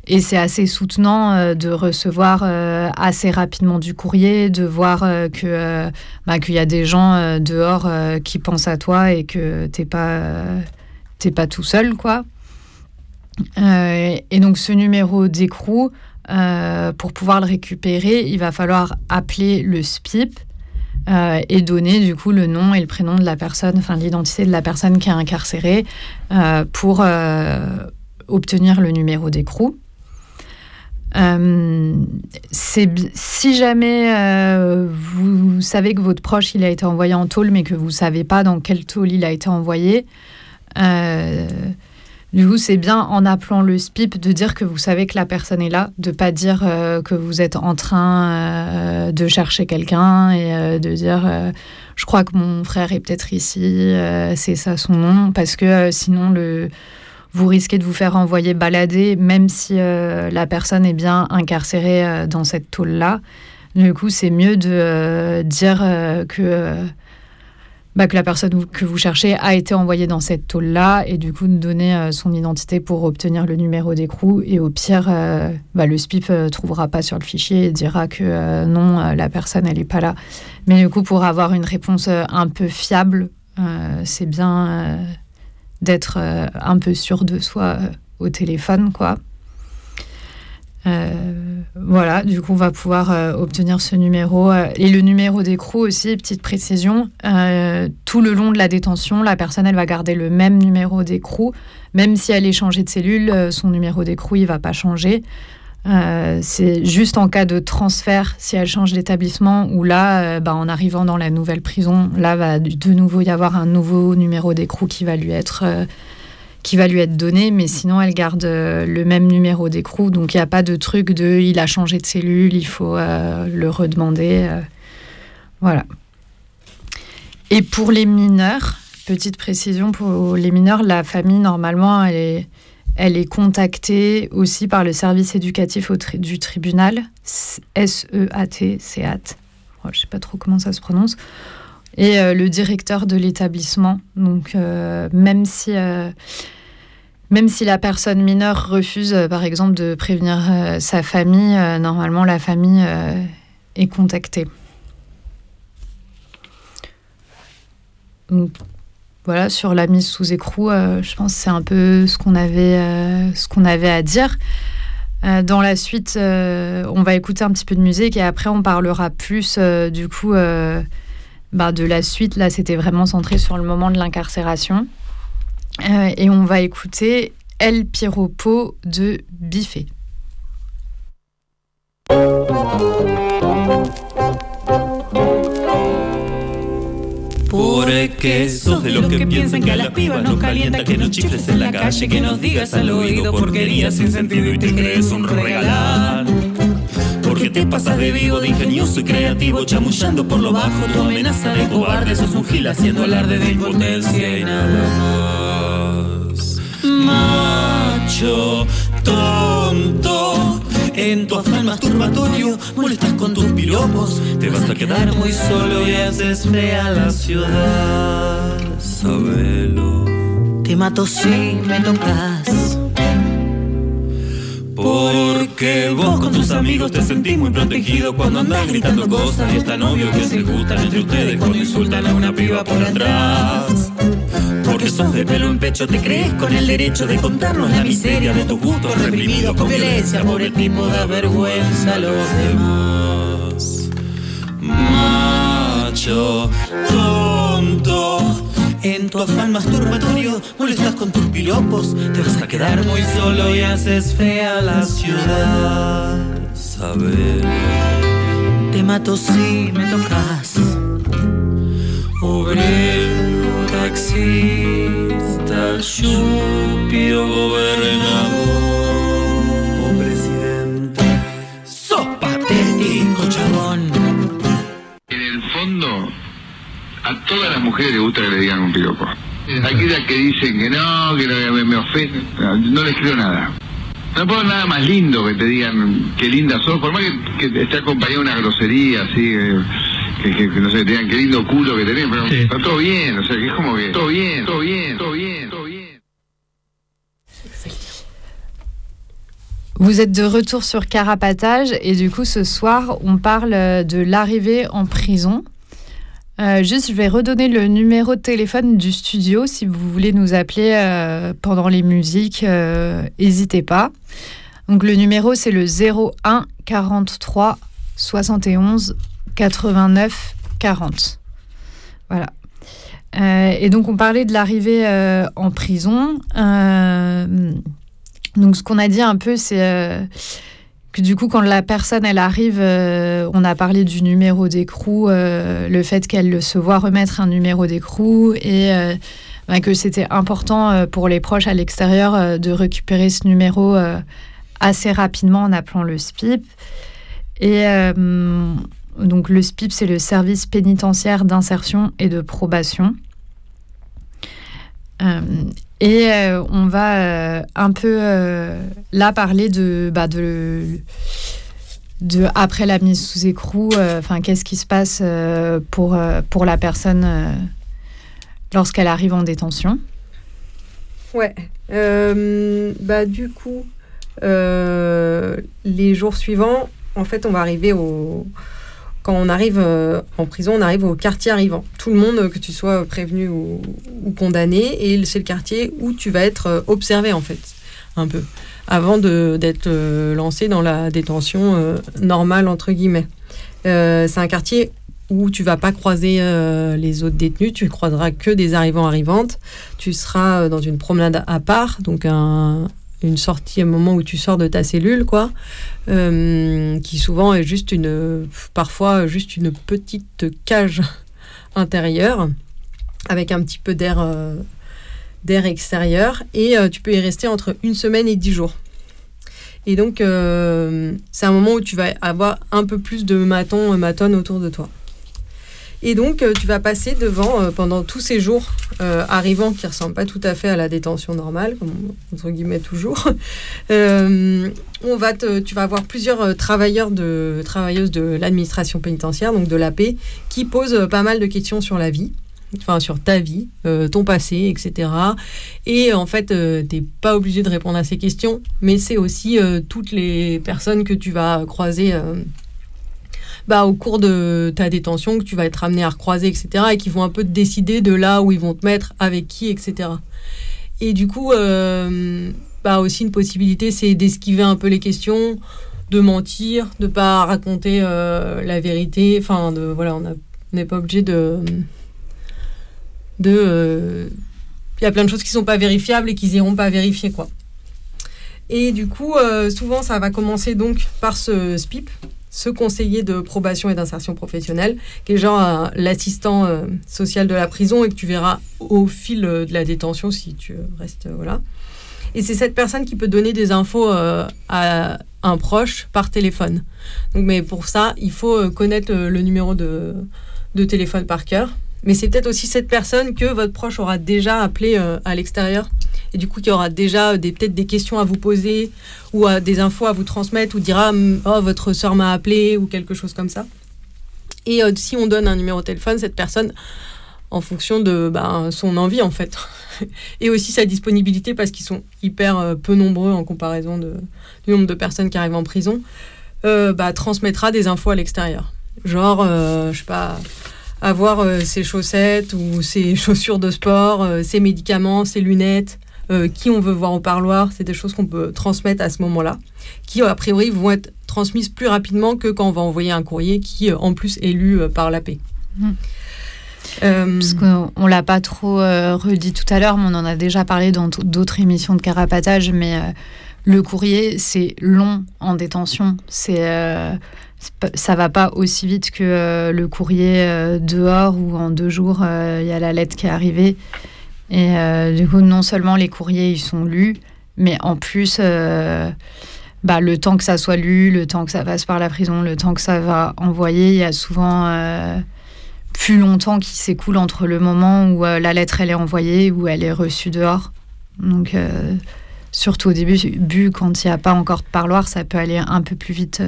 Speaker 4: et c'est assez soutenant de recevoir assez rapidement du courrier, de voir que bah, qu'il y a des gens dehors qui pensent à toi et que t'es pas t'es pas tout seul quoi. et donc ce numéro d'écrou, euh, pour pouvoir le récupérer, il va falloir appeler le SPIP euh, et donner du coup le nom et le prénom de la personne, enfin l'identité de la personne qui est incarcérée euh, pour obtenir le numéro d'écrou. si jamais vous savez que votre proche il a été envoyé en tôle mais que vous ne savez pas dans quel tôle il a été envoyé, du coup, c'est bien en appelant le SPIP de dire que vous savez que la personne est là, de pas dire euh, que vous êtes en train euh, de chercher quelqu'un et euh, de dire je crois que mon frère est peut-être ici, c'est ça son nom, parce que sinon le vous risquez de vous faire envoyer balader, même si la personne est bien incarcérée dans cette tôle-là. Du coup, c'est mieux de dire que bah, que la personne que vous cherchez a été envoyée dans cette tôle-là et du coup de donner euh, son identité pour obtenir le numéro d'écrou. Et au pire, euh, bah, le SPIP ne euh, trouvera pas sur le fichier et dira que non, la personne, elle n'est pas là. Mais du coup, pour avoir une réponse un peu fiable, c'est bien d'être un peu sûr de soi au téléphone, quoi. Euh, voilà, du coup, on va pouvoir euh, obtenir ce numéro. Euh, et le numéro d'écrou aussi, petite précision, tout le long de la détention, la personne, elle va garder le même numéro d'écrou. Même si elle est changée de cellule, son numéro d'écrou, il va pas changer. c'est juste en cas de transfert, si elle change d'établissement, ou là, bah, en arrivant dans la nouvelle prison, là va de nouveau y avoir un nouveau numéro d'écrou qui va lui être qui va lui être donné, mais sinon elle garde euh, le même numéro d'écrou, donc il n'y a pas de truc de il a changé de cellule, il faut euh, le redemander. Euh, voilà. Et pour les mineurs, petite précision pour les mineurs, la famille normalement elle est, contactée aussi par le service éducatif du tribunal, S-E-A-T, SEAT. je ne sais pas trop comment ça se prononce et le directeur de l'établissement. Donc, même si même si la personne mineure refuse, euh, par exemple, de prévenir euh, sa famille, euh, normalement, la famille est contactée. Donc, voilà, sur la mise sous écrou, je pense que c'est un peu ce qu'on avait, ce qu'on avait à dire. dans la suite, on va écouter un petit peu de musique et après, on parlera plus, du coup, bah, de la suite. Là, c'était vraiment centré sur le moment de l'incarcération. Euh, et on va écouter El Piropo de Biffé.
Speaker 9: Porque sos de los que piensan que a las pibas nos calienta que nos chifles en la calle, que nos digas al oído porquería sin sentido y te crees un regalán. Porque te pasas de vivo, de ingenioso y creativo, chamullando por lo bajo tu amenaza de cobarde, sos un gil haciendo alarde de impotencia y nada macho tonto. En tu afán masturbatorio molestas con tus piropos. Te vas a quedar muy solo y haces fea la ciudad. Sabelo. Te mato si me tocas. Porque vos con tus amigos te sentís muy protegido cuando andás gritando cosas y es novio que se gustan entre ustedes cuando insultan a una piba por atrás. Porque sos de pelo en pecho, te crees con el derecho de contarnos la miseria de tus gustos reprimidos con violencia por el tipo de vergüenza a los demás. Macho, en tu afán masturbatorio molestas con tus piropos, te vas a quedar muy solo y haces fea la ciudad. Saber, te mato si me tocas. Obrero, taxista, chupio, gobernador
Speaker 10: a todas las mujeres les gusta que le digan un piropo. Aquellas que dicen que no, que no, me, me ofenden, no les creo nada. No puedo nada más lindo que te digan qué linda sos, por más que, que esté acompañado de una grosería así, que, que- que no sé, te digan qué lindo culo que tenés, pero está todo bien, o sea, que es como que todo bien, todo bien, todo bien, todo bien.
Speaker 4: Vous êtes de retour sur Carapatage et du coup ce soir on parle de l'arrivée en prison. Euh, juste je vais redonner le numéro de téléphone du studio si vous voulez nous appeler euh, pendant les musiques, euh, n'hésitez pas. Donc le numéro c'est le 01 43 71 89 40. Voilà. Et donc on parlait de l'arrivée en prison. Donc, ce qu'on a dit un peu, c'est que du coup, quand la personne elle arrive, euh, on a parlé du numéro d'écrou, euh, le fait qu'elle se voit remettre un numéro d'écrou et euh, bah, que c'était important pour les proches à l'extérieur de récupérer ce numéro assez rapidement en appelant le SPIP. Et donc, le SPIP, c'est le service pénitentiaire d'insertion et de probation. Et euh, on va euh, un peu euh, là parler de, bah, de, de après la mise sous écrou, enfin qu'est-ce qui se passe pour, pour la personne lorsqu'elle arrive en détention.
Speaker 6: Ouais. Bah, du coup, les jours suivants, en fait, on va arriver au. Quand on arrive euh, en prison, on arrive au quartier arrivant. Tout le monde, euh, que tu sois prévenu ou, condamné, et c'est le quartier où tu vas être euh, observé, en fait, un peu, avant d'être lancé dans la détention normale, entre guillemets. C'est un quartier où tu vas pas croiser les autres détenus, tu croiseras que des arrivants arrivantes. Tu seras dans une promenade à part, donc un- une sortie, un moment où tu sors de ta cellule, quoi, euh, qui souvent est juste une, parfois juste une petite cage intérieure avec un petit peu d'air, euh, d'air extérieur, et euh, tu peux y rester entre une semaine et dix jours. Et donc, c'est un moment où tu vas avoir un peu plus de matons, matones autour de toi. Et donc, euh, tu vas passer devant, euh, pendant tous ces jours euh, arrivants qui ne ressemblent pas tout à fait à la détention normale, comme entre guillemets toujours, euh, on va te, tu vas avoir plusieurs euh, travailleurs de, travailleuses de l'administration pénitentiaire, donc de l'AP, qui posent euh, pas mal de questions sur la vie, enfin sur ta vie, euh, ton passé, etc. Et en fait, tu n'es pas obligé de répondre à ces questions, mais c'est aussi euh, toutes les personnes que tu vas croiser. Bah, au cours de ta détention, que tu vas être amené à recroiser, etc., et qui vont un peu te décider de là où ils vont te mettre, avec qui, etc. Et du coup, euh, bah, aussi une possibilité, c'est d'esquiver un peu les questions, de mentir, de pas raconter euh, la vérité. Enfin, de, voilà, on n'est pas obligé de. de euh, il y a plein de choses qui sont pas vérifiables et qui n'iront pas vérifier, quoi. Et du coup, souvent, ça va commencer donc par ce SPIP, ce conseiller de probation et d'insertion professionnelle, qui est genre l'assistant euh, social de la prison et que tu verras au fil euh, de la détention si tu restes. euh, voilà. Et c'est cette personne qui peut donner des infos à un proche par téléphone. Donc, mais pour ça, il faut connaître le numéro de, de téléphone par cœur. Mais c'est peut-être aussi cette personne que votre proche aura déjà appelé à l'extérieur et du coup qui aura déjà des, peut-être des questions à vous poser ou à des infos à vous transmettre ou dira Hum, oh votre soeur m'a appelé ou quelque chose comme ça. Et euh, si on donne un numéro de téléphone, cette personne, en fonction de ben, son envie en fait, et aussi sa disponibilité parce qu'ils sont hyper euh, peu nombreux en comparaison du nombre de personnes qui arrivent en prison, euh, bah, transmettra des infos à l'extérieur. Genre, euh, je sais pas, avoir euh, ses chaussettes ou ses chaussures de sport, euh, ses médicaments, ses lunettes, euh, qui on veut voir au parloir, c'est des choses qu'on peut transmettre à ce moment-là, qui a priori vont être transmises plus rapidement que quand on va envoyer un courrier qui euh, en plus est lu euh, par l'AP.
Speaker 4: Mmh. Parce qu'on l'a pas trop redit tout à l'heure, mais on en a déjà parlé dans d'autres émissions de carapatage, mais le courrier, c'est long en détention. C'est ça va pas aussi vite que euh, le courrier euh, dehors où en deux jours euh, il y a la lettre qui est arrivée. Et du coup, non seulement les courriers ils sont lus, mais en plus, bah, le temps que ça soit lu, le temps que ça passe par la prison, le temps que ça va envoyer, il y a souvent plus longtemps qui s'écoule entre le moment où la lettre elle est envoyée ou elle est reçue dehors. Donc surtout au début, quand il n'y a pas encore de parloir, ça peut aller un peu plus vite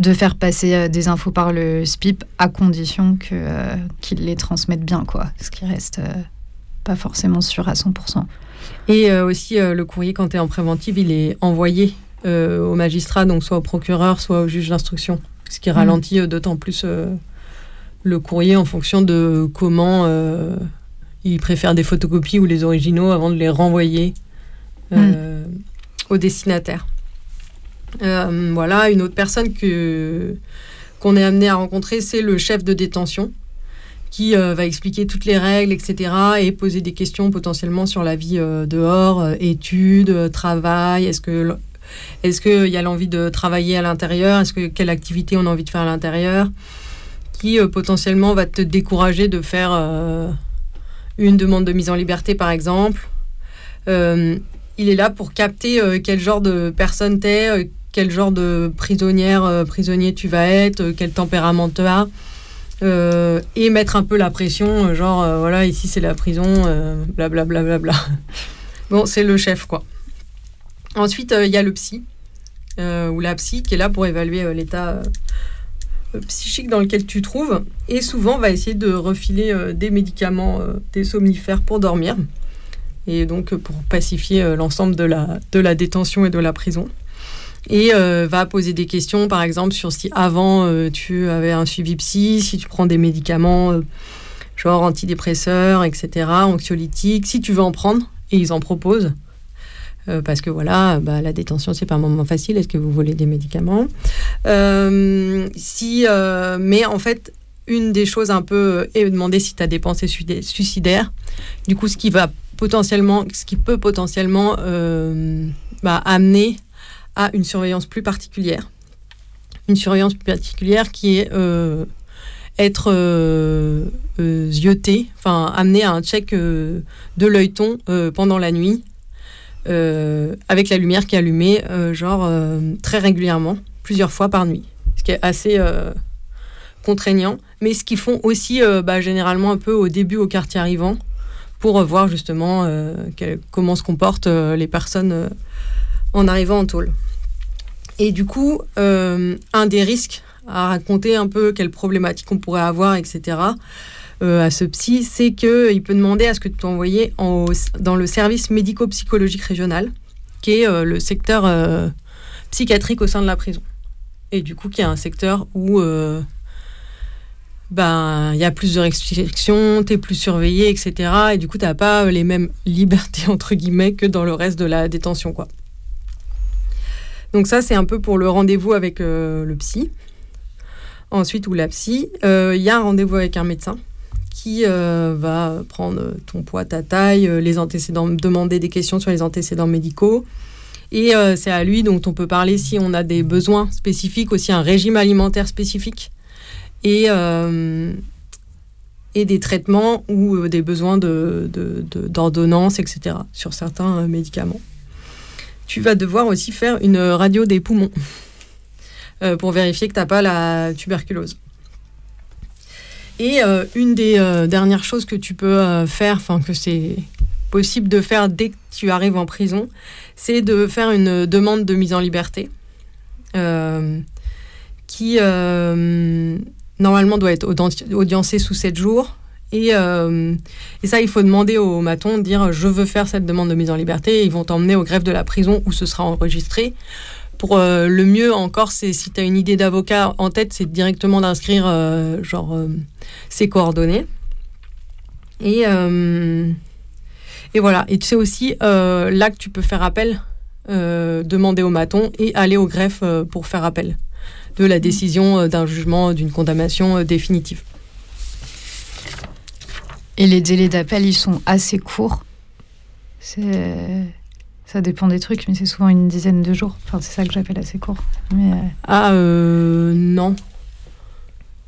Speaker 4: de faire passer euh, des infos par le SPIP à condition que, euh, qu'il les transmette bien, quoi. Ce qui reste euh, pas forcément sûr à 100%.
Speaker 6: Et aussi, le courrier, quand tu es en préventive, il est envoyé au magistrat, donc soit au procureur, soit au juge d'instruction. Ce qui ralentit d'autant plus le courrier en fonction de comment il préfère des photocopies ou les originaux avant de les renvoyer mm. au destinataire. Euh, voilà, une autre personne que qu'on est amené à rencontrer, c'est le chef de détention qui euh, va expliquer toutes les règles, etc., et poser des questions potentiellement sur la vie euh, dehors, études, travail, est-ce que est-ce qu'il y a l'envie de travailler à l'intérieur, est-ce que quelle activité on a envie de faire à l'intérieur, qui potentiellement va te décourager de faire une demande de mise en liberté, par exemple. il est là pour capter quel genre de personne t'es, quel genre de prisonnière, euh, prisonnier tu vas être, euh, quel tempérament tu as. Euh, et mettre un peu la pression, genre voilà, ici c'est la prison, blablabla. Bla, bla, bla, bon, c'est le chef quoi. Ensuite, il y a le psy, ou la psy, qui est là pour évaluer l'état psychique dans lequel tu trouves, et souvent va essayer de refiler des médicaments, des somnifères pour dormir, et donc pour pacifier l'ensemble de la, de la détention et de la prison et euh, va poser des questions, par exemple, sur si avant euh, tu avais un suivi psy, si tu prends des médicaments euh, genre antidépresseurs, etc., anxiolytiques, si tu veux en prendre, et ils en proposent. parce que voilà, bah, la détention, c'est pas un moment facile. Est-ce que vous voulez des médicaments? Si, Mais en fait, une des choses un peu est demander si tu as des pensées suicidaires. Du coup, ce qui va potentiellement, ce qui peut potentiellement bah, amener à une surveillance plus particulière. Une surveillance plus particulière qui est euh, être euh, euh enfin amené à un check de l'œilleton pendant la nuit, avec la lumière qui est allumée, genre très régulièrement, plusieurs fois par nuit, ce qui est assez contraignant, mais ce qu'ils font aussi bah, généralement un peu au début au quartier arrivant, pour voir justement comment se comportent les personnes en arrivant en tôle. Et du coup, euh, un des risques à raconter un peu quelles problématiques on pourrait avoir, etc., euh, à ce psy, c'est qu'il peut demander à ce que tu envoyé en, dans le service médico-psychologique régional, qui est euh, le secteur psychiatrique au sein de la prison. Et du coup, qui est un secteur où ben il y a plus de restrictions, tu es plus surveillé, etc. Et du coup, tu n'as pas les mêmes libertés, entre guillemets, que dans le reste de la détention, quoi. Donc ça, c'est un peu pour le rendez-vous avec euh, le psy. Ensuite, ou la psy, euh, il y a un rendez-vous avec un médecin qui euh, va prendre ton poids, ta taille, les antécédents, demander des questions sur les antécédents médicaux. Et c'est à lui dont on peut parler si on a des besoins spécifiques, aussi un régime alimentaire spécifique et, des traitements ou des besoins d'ordonnance, etc. sur certains médicaments tu vas devoir aussi faire une radio des poumons euh, pour vérifier que tu n'as pas la tuberculose. Et euh, une des euh, dernières choses que tu peux faire, enfin que c'est possible de faire dès que tu arrives en prison, c'est de faire une demande de mise en liberté qui normalement doit être audiencée sous 7 jours euh, et, ça, il faut demander au maton, dire je veux faire cette demande de mise en liberté. ils vont t'emmener au greffe de la prison où ce sera enregistré. Pour euh, le mieux encore, c'est si tu as une idée d'avocat en tête, c'est directement d'inscrire euh, genre ses coordonnées. Et, et voilà. Et tu sais aussi là que tu peux faire appel, demander au maton et aller au greffe pour faire appel de la décision d'un jugement, d'une condamnation définitive.
Speaker 4: Et les délais d'appel, ils sont assez courts. Ça dépend des trucs, mais c'est souvent une dizaine de jours. Enfin, c'est ça que j'appelle assez court. Mais,
Speaker 6: Ah, non.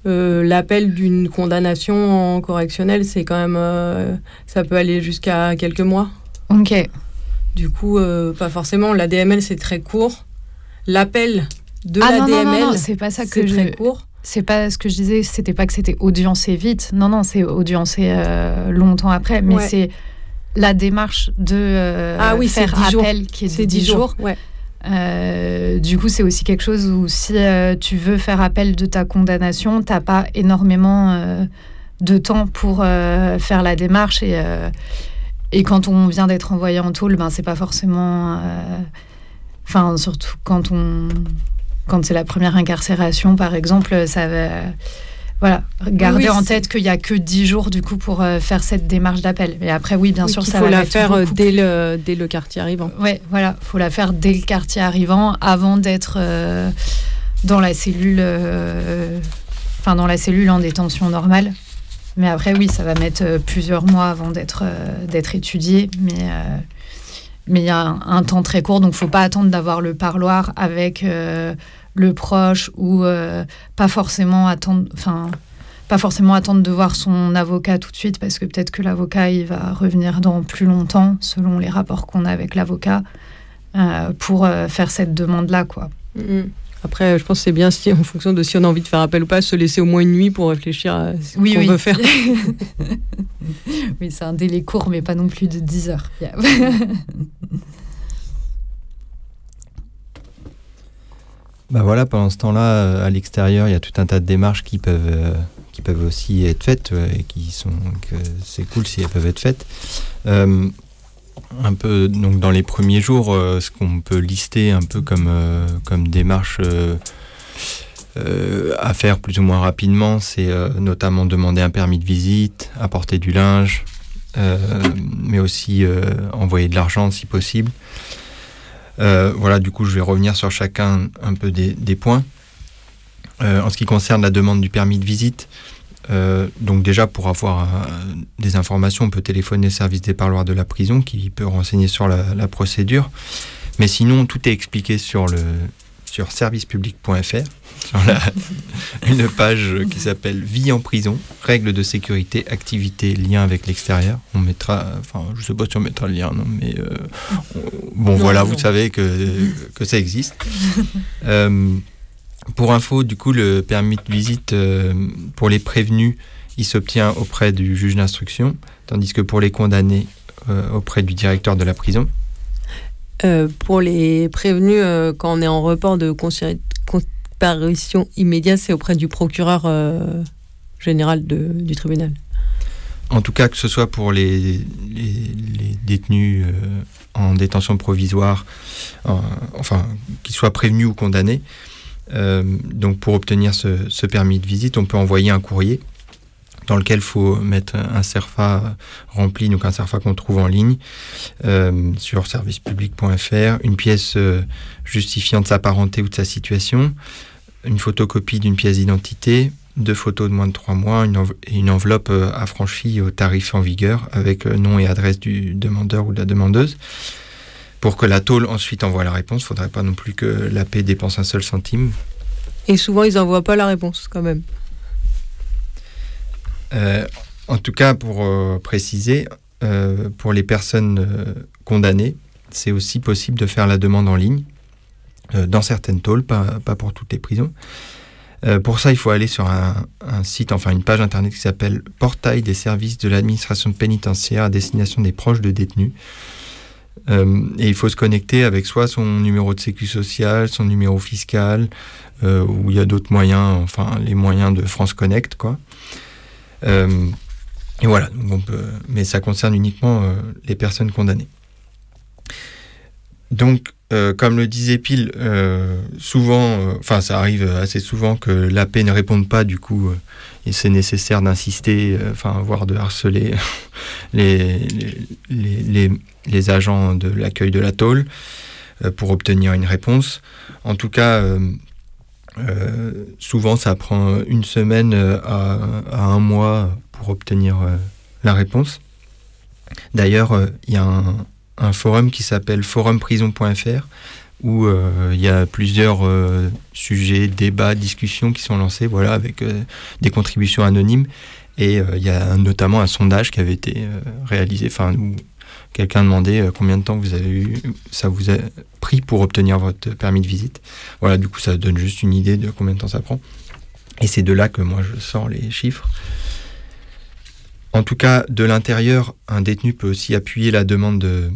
Speaker 6: L'appel d'une condamnation en correctionnel, c'est quand même. ça peut aller jusqu'à quelques mois.
Speaker 4: Ok.
Speaker 6: Du coup, pas forcément. La DML, c'est très court. L'appel de
Speaker 4: ah
Speaker 6: la
Speaker 4: non,
Speaker 6: DML,
Speaker 4: c'est pas ça que
Speaker 6: c'est
Speaker 4: je...
Speaker 6: très court.
Speaker 4: C'est pas ce que je disais, c'était pas que c'était audiencé vite. Non, non, c'est audiencé euh, longtemps après, mais
Speaker 6: Ouais.
Speaker 4: c'est la démarche de euh,
Speaker 6: Ah oui,
Speaker 4: faire
Speaker 6: 10 jours.
Speaker 4: appel qui est de
Speaker 6: C'est
Speaker 4: 10
Speaker 6: 10
Speaker 4: jours.
Speaker 6: jours. Ouais.
Speaker 4: Euh, du coup, c'est aussi quelque chose où si tu veux faire appel de ta condamnation, t'as pas énormément de temps pour faire la démarche et, et quand on vient d'être envoyé en tôle, ben c'est pas forcément, enfin surtout quand on quand c'est la première incarcération, par exemple, ça va. Voilà, garder
Speaker 6: Oui,
Speaker 4: en tête qu'il y a que 10 jours du coup pour euh, faire cette démarche d'appel. Mais après, oui, bien
Speaker 6: Oui,
Speaker 4: sûr, ça
Speaker 6: faut
Speaker 4: va
Speaker 6: la faire euh,
Speaker 4: beaucoup
Speaker 6: dès le, dès le quartier arrivant.
Speaker 4: Ouais, voilà, faut la faire dès le quartier arrivant, avant d'être euh, dans la cellule, euh, enfin dans la cellule en détention normale. Mais après, oui, ça va mettre euh, plusieurs mois avant d'être euh, d'être étudié, mais euh, mais il y a un, temps très court, donc faut pas attendre d'avoir le parloir avec euh, le proche ou euh, pas forcément attendre, enfin pas forcément attendre de voir son avocat tout de suite parce que peut-être que l'avocat il va revenir dans plus longtemps selon les rapports qu'on a avec l'avocat euh, pour faire cette demande là quoi.
Speaker 6: Mhm. Après, je pense que c'est bien si, en fonction de si on a envie de faire appel ou pas, se laisser au moins une nuit pour réfléchir à ce
Speaker 4: Oui,
Speaker 6: qu'on
Speaker 4: oui.
Speaker 6: veut faire.
Speaker 4: oui, c'est un délai court mais pas non plus de 10 heures. Yeah.
Speaker 5: Bah voilà, pendant ce temps-là, euh, à l'extérieur, il y a tout un tas de démarches qui peuvent, euh, qui peuvent aussi être faites euh, et qui sont, que c'est cool si elles peuvent être faites. Euh, un peu, donc dans les premiers jours, euh, ce qu'on peut lister un peu comme, euh, démarche euh, à faire plus ou moins rapidement, c'est notamment demander un permis de visite, apporter du linge, mais aussi envoyer de l'argent si possible. Voilà, du coup, je vais revenir sur chacun un peu des, points. En ce qui concerne la demande du permis de visite, euh, donc déjà pour avoir euh, des informations, on peut téléphoner au service des parloirs de la prison qui peut renseigner sur la, la procédure. Mais sinon, tout est expliqué sur le sur servicepublic.fr, sur la, une page qui s'appelle Vie en prison, règles de sécurité, activités, liens avec l'extérieur. On mettra, enfin, je sais pas si on mettra le lien, non, mais euh, on- bon,
Speaker 6: Non,
Speaker 5: voilà,
Speaker 6: non.
Speaker 5: vous savez que, que ça existe. Pour info, du coup, le permis de visite euh, pour les prévenus, il s'obtient auprès du juge d'instruction, tandis que pour les condamnés, euh, auprès du directeur de la prison.
Speaker 6: Euh, pour les prévenus, quand on est en report de comparution immédiate, c'est auprès du procureur général de- du tribunal.
Speaker 5: En tout cas, que ce soit pour les, les, les détenus en détention provisoire, enfin, qu'ils soient prévenus ou condamnés. Euh, donc, pour obtenir ce, permis de visite, on peut envoyer un courrier dans lequel il faut mettre un CERFA rempli, donc un CERFA qu'on trouve en ligne euh, sur servicepublic.fr, une pièce euh, justifiant de sa parenté ou de sa situation, une photocopie d'une pièce d'identité, deux photos de moins de trois mois, une, une enveloppe affranchie au tarif en vigueur avec nom et adresse du demandeur ou de la demandeuse. Pour que la tôle ensuite envoie la réponse, il ne faudrait pas non plus que l'AP dépense un seul centime.
Speaker 6: Et souvent, ils n'envoient pas la réponse quand même.
Speaker 5: Euh, en tout cas, pour euh, préciser, euh, pour les personnes condamnées, c'est aussi possible de faire la demande en ligne, dans certaines tôles, pas, pas pour toutes les prisons. Pour ça, il faut aller sur un, un site, enfin une page internet qui s'appelle Portail des services de l'administration pénitentiaire à destination des proches de détenus. Euh, et il faut se connecter avec soit son numéro de sécu social, son numéro fiscal, euh, ou il y a d'autres moyens, enfin les moyens de France Connect, quoi. Euh, et voilà, donc on peut, mais ça concerne uniquement euh, les personnes condamnées. Donc, comme le disait Pile, souvent, enfin ça arrive assez souvent que l'AP ne réponde pas, du coup, et c'est nécessaire d'insister, euh, enfin voire de harceler les, les, agents de l'accueil de la tôle euh, pour obtenir une réponse. En tout cas, euh, souvent ça prend une semaine à, un mois pour obtenir la réponse. D'ailleurs, il y a un forum qui s'appelle forumprison.fr où il y a plusieurs sujets, débats, discussions qui sont lancés, voilà, avec des contributions anonymes. Et il y a notamment un sondage qui avait été réalisé, enfin, où quelqu'un demandait combien de temps vous avez eu, ça vous a pris pour obtenir votre permis de visite. Voilà, du coup, ça donne juste une idée de combien de temps ça prend. Et c'est de là que moi je sors les chiffres. En tout cas, de l'intérieur, un détenu peut aussi appuyer la demande de,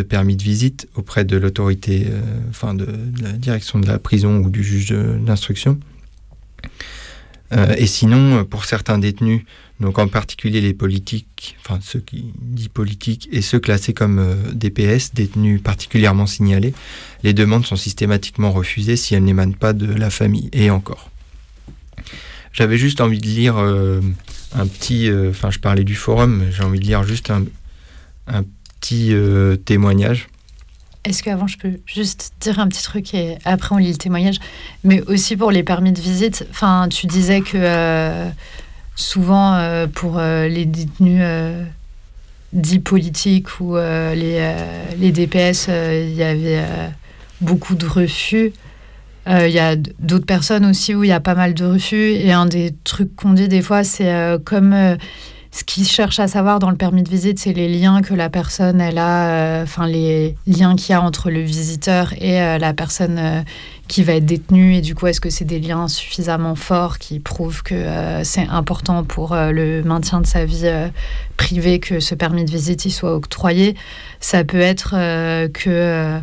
Speaker 5: permis de visite auprès de l'autorité, euh, enfin de, la direction de la prison ou du juge d'instruction. Euh, et sinon, pour certains détenus, donc en particulier les politiques, enfin ceux qui disent politiques et ceux classés comme euh, DPS, détenus particulièrement signalés, les demandes sont systématiquement refusées si elles n'émanent pas de la famille. Et encore. J'avais juste envie de lire euh, un petit. Euh, enfin, je parlais du forum, j'ai envie de lire juste un, petit euh, témoignage.
Speaker 4: Est-ce qu'avant je peux juste dire un petit truc et après on lit le témoignage? Mais aussi pour les permis de visite, enfin, tu disais que souvent pour les détenus dits politiques ou les, les DPS, il y avait beaucoup de refus. Euh, il y a d'autres personnes aussi où il y a pas mal de refus. Et un des trucs qu'on dit des fois, c'est euh, comme euh, ce qu'ils cherchent à savoir dans le permis de visite, c'est les liens que la personne elle a, enfin les liens qu'il y a entre le visiteur et la personne qui va être détenue. Et du coup, est-ce que c'est des liens suffisamment forts qui prouvent que c'est important pour le maintien de sa vie privée que ce permis de visite il soit octroyé? Ça peut être que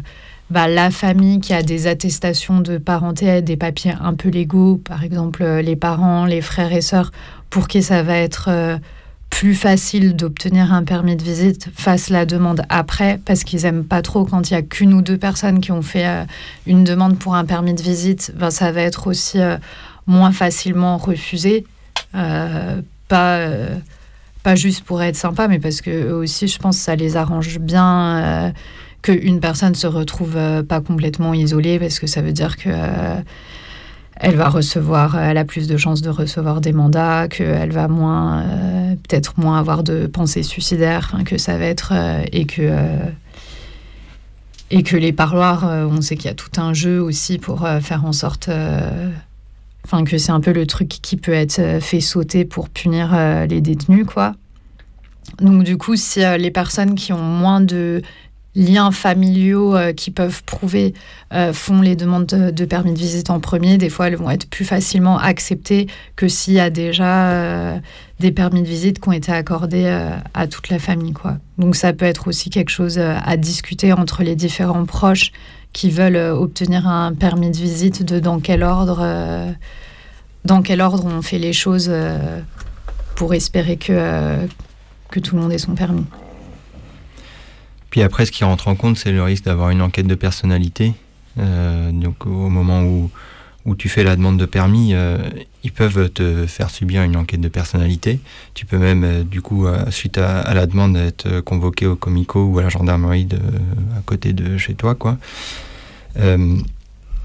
Speaker 4: bah, la famille qui a des attestations de parenté, des papiers un peu légaux, par exemple euh, les parents, les frères et sœurs, pour qui ça va être euh, plus facile d'obtenir un permis de visite, fassent la demande après, parce qu'ils aiment pas trop quand il y a qu'une ou deux personnes qui ont fait euh, une demande pour un permis de visite, ben, ça va être aussi moins facilement refusé. pas pas juste pour être sympa, mais parce que eux aussi, je pense, ça les arrange bien qu'une personne se retrouve euh, pas complètement isolée parce que ça veut dire que euh, elle va recevoir, elle a plus de chances de recevoir des mandats, qu'elle va moins, euh, peut-être moins avoir de pensées suicidaires, que ça va être, et que et que les parloirs, on sait qu'il y a tout un jeu aussi pour faire en sorte, enfin que c'est un peu le truc qui peut être fait sauter pour punir les détenus, quoi. Donc du coup, si les personnes qui ont moins de liens familiaux euh, qui peuvent prouver euh, font les demandes de, permis de visite en premier, des fois elles vont être plus facilement acceptées que s'il y a déjà euh, des permis de visite qui ont été accordés à toute la famille. Donc ça peut être aussi quelque chose à discuter entre les différents proches qui veulent obtenir un permis de visite, dans quel ordre, dans quel ordre on fait les choses pour espérer que, que tout le monde ait son permis.
Speaker 5: Puis après, ce qui rentre en compte, c'est le risque d'avoir une enquête de personnalité. Euh, donc au moment où, tu fais la demande de permis, euh, ils peuvent te faire subir une enquête de personnalité. Tu peux même, euh, du coup, suite à, la demande, être convoqué au comico ou à la gendarmerie à côté de chez toi, quoi.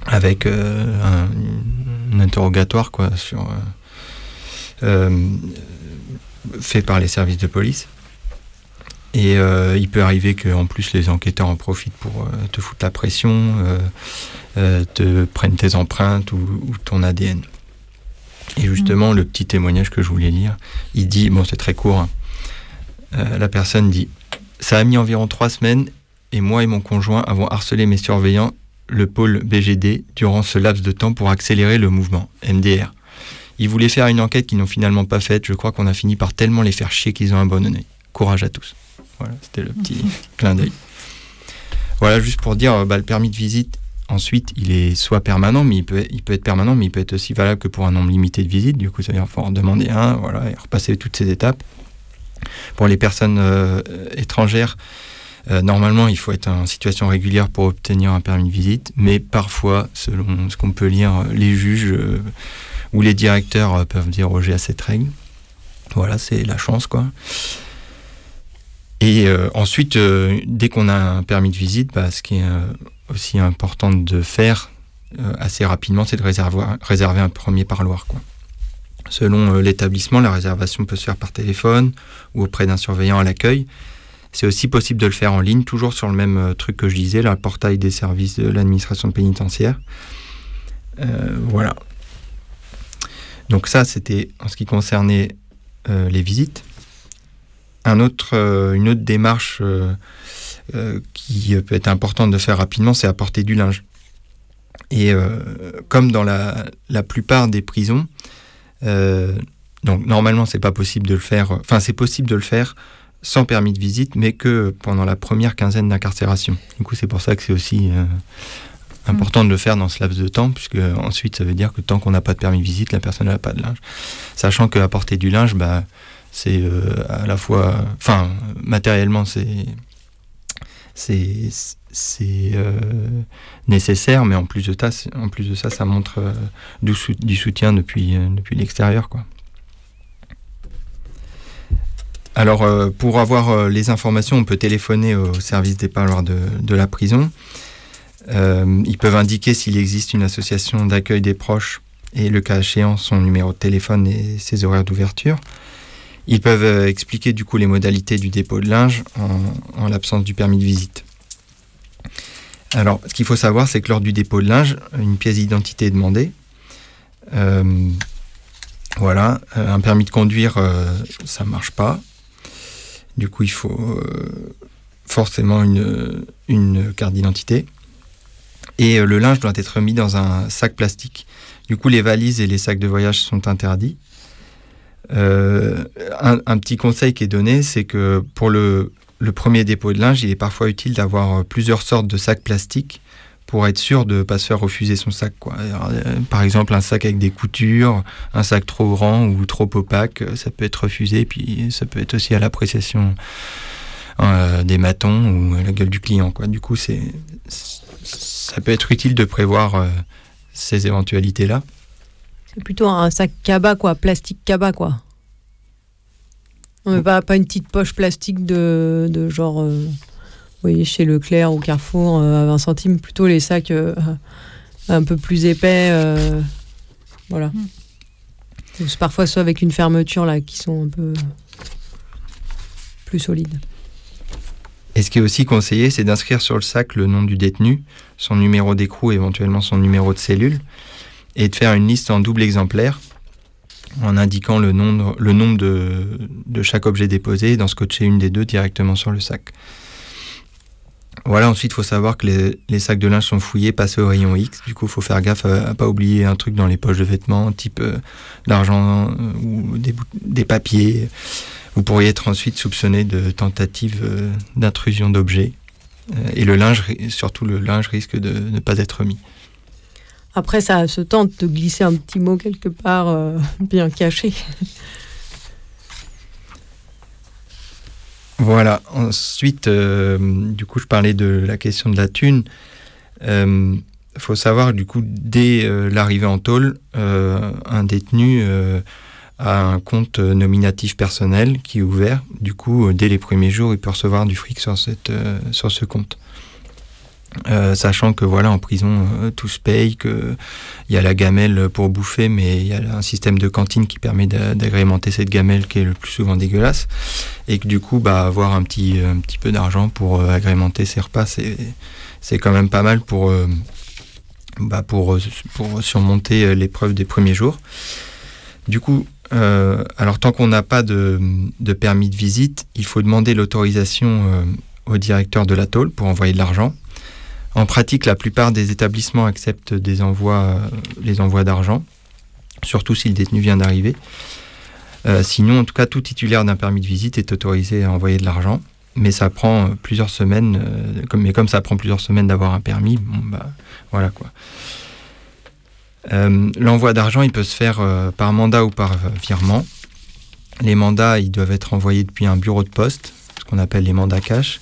Speaker 5: avec un, un, interrogatoire, quoi, sur, fait par les services de police. Et euh, il peut arriver qu'en plus les enquêteurs en profitent pour euh, te foutre la pression, euh, te prennent tes empreintes ou, ton ADN. Et justement, mm. le petit témoignage que je voulais lire, il dit, bon c'est très court, hein. la personne dit, ça a mis environ trois semaines et moi et mon conjoint avons harcelé mes surveillants, le pôle BGD, durant ce laps de temps pour accélérer le mouvement, MDR. Ils voulaient faire une enquête qu'ils n'ont finalement pas faite. Je crois qu'on a fini par tellement les faire chier qu'ils ont abandonné. Courage à tous. Voilà, c'était le petit clin d'œil. Voilà, juste pour dire, bah, le permis de visite, ensuite, il est soit permanent, mais il peut, il peut être permanent, mais il peut être aussi valable que pour un nombre limité de visites. Du coup, ça veut dire qu'il faut en demander un, voilà, et repasser toutes ces étapes. Pour les personnes euh, étrangères, euh, normalement, il faut être en situation régulière pour obtenir un permis de visite, mais parfois, selon ce qu'on peut lire, les juges euh, ou les directeurs peuvent déroger à cette règle. Voilà, c'est la chance, quoi. Et euh, ensuite, euh, dès qu'on a un permis de visite, bah, ce qui est euh, aussi important de faire assez rapidement, c'est de réserver, un premier parloir. Selon l'établissement, la réservation peut se faire par téléphone ou auprès d'un surveillant à l'accueil. C'est aussi possible de le faire en ligne, toujours sur le même truc que je disais, le portail des services de l'administration pénitentiaire. voilà. Donc ça, c'était en ce qui concernait les visites. Un autre, une autre démarche qui peut être importante de faire rapidement, c'est apporter du linge. Et euh, comme dans la, la, plupart des prisons, euh, donc normalement c'est pas possible de le faire, enfin c'est possible de le faire sans permis de visite, mais que pendant la première quinzaine d'incarcération. Du coup c'est pour ça que c'est aussi euh, important de le faire dans ce laps de temps, puisque ensuite ça veut dire que tant qu'on n'a pas de permis de visite, la personne n'a pas de linge. Sachant que apporter du linge, bah, c'est à la fois, enfin matériellement c'est c'est euh, nécessaire, mais en plus de, ça, en plus de ça, ça montre euh, du, soutien depuis, euh, depuis l'extérieur. Quoi. Alors, pour avoir les informations, on peut téléphoner au service des parloirs de, de la prison. ils peuvent indiquer s'il existe une association d'accueil des proches et, le cas échéant, son numéro de téléphone et ses horaires d'ouverture. Ils peuvent expliquer du coup les modalités du dépôt de linge en l'absence du permis de visite. Alors, ce qu'il faut savoir, c'est que lors du dépôt de linge, une pièce d'identité est demandée. Euh, voilà, euh, un permis de conduire, euh, ça ne marche pas. Du coup, il faut forcément une, une carte d'identité. Et le linge doit être mis dans un sac plastique. Du coup, les valises et les sacs de voyage sont interdits. Un, un, petit conseil qui est donné, c'est que pour le, premier dépôt de linge, il est parfois utile d'avoir euh, plusieurs sortes de sacs plastiques pour être sûr de ne pas se faire refuser son sac. Euh, par exemple, un sac avec des coutures, un sac trop grand ou trop opaque, euh, ça peut être refusé, puis ça peut être aussi à l'appréciation des matons ou à la gueule du client. Quoi. Du coup, ça peut être utile de prévoir ces éventualités-là.
Speaker 6: C'est plutôt un sac cabas, quoi, plastique cabas, quoi. pas, pas une petite poche plastique de, de genre, euh, voyez, chez Leclerc ou Carrefour euh, à 20 centimes, plutôt les sacs euh, un peu plus épais. voilà. Hmm. Parfois, soit avec une fermeture là, qui sont un peu plus solides.
Speaker 5: Et ce qui est aussi conseillé, c'est d'inscrire sur le sac le nom du détenu, son numéro d'écrou, éventuellement son numéro de cellule, et de faire une liste en double exemplaire en indiquant le nombre, le nombre de, chaque objet déposé et d'en scotcher une des deux directement sur le sac. Voilà, ensuite, il faut savoir que les, sacs de linge sont fouillés, passés au rayon X. Du coup, il faut faire gaffe à, ne pas oublier un truc dans les poches de vêtements, type euh, l'argent euh, ou des, papiers. Vous pourriez être ensuite soupçonné de tentative euh, d'intrusion d'objets. et le linge, surtout le linge, risque de ne pas être mis.
Speaker 6: Après, ça se tente de glisser un petit mot quelque part euh, bien caché.
Speaker 5: Voilà. Ensuite, euh, du coup, je parlais de la question de la thune. Il euh, faut savoir, du coup, dès l'arrivée en tôle, un détenu a un compte nominatif personnel qui est ouvert. Du coup, dès les premiers jours, il peut recevoir du fric sur, ce compte. Euh, sachant que voilà en prison euh, tout se paye, que il y a la gamelle pour bouffer, mais il y a un système de cantine qui permet d'agrémenter cette gamelle qui est le plus souvent dégueulasse, et que du coup bah avoir un petit un petit peu d'argent pour euh, agrémenter ses repas, c'est c'est quand même pas mal pour bah pour pour surmonter l'épreuve des premiers jours. Du coup, alors tant qu'on n'a pas de, de, permis de visite, il faut demander l'autorisation au directeur de la tôle pour envoyer de l'argent. En pratique, la plupart des établissements acceptent euh, les envois d'argent, surtout si le détenu vient d'arriver. Euh, sinon, en tout cas, tout titulaire d'un permis de visite est autorisé à envoyer de l'argent, mais ça prend euh, plusieurs semaines. comme, mais comme ça prend plusieurs semaines d'avoir un permis, bah, voilà quoi. L'envoi d'argent, il peut se faire par mandat ou par virement. Les mandats, ils doivent être envoyés depuis un bureau de poste, ce qu'on appelle les mandats cash.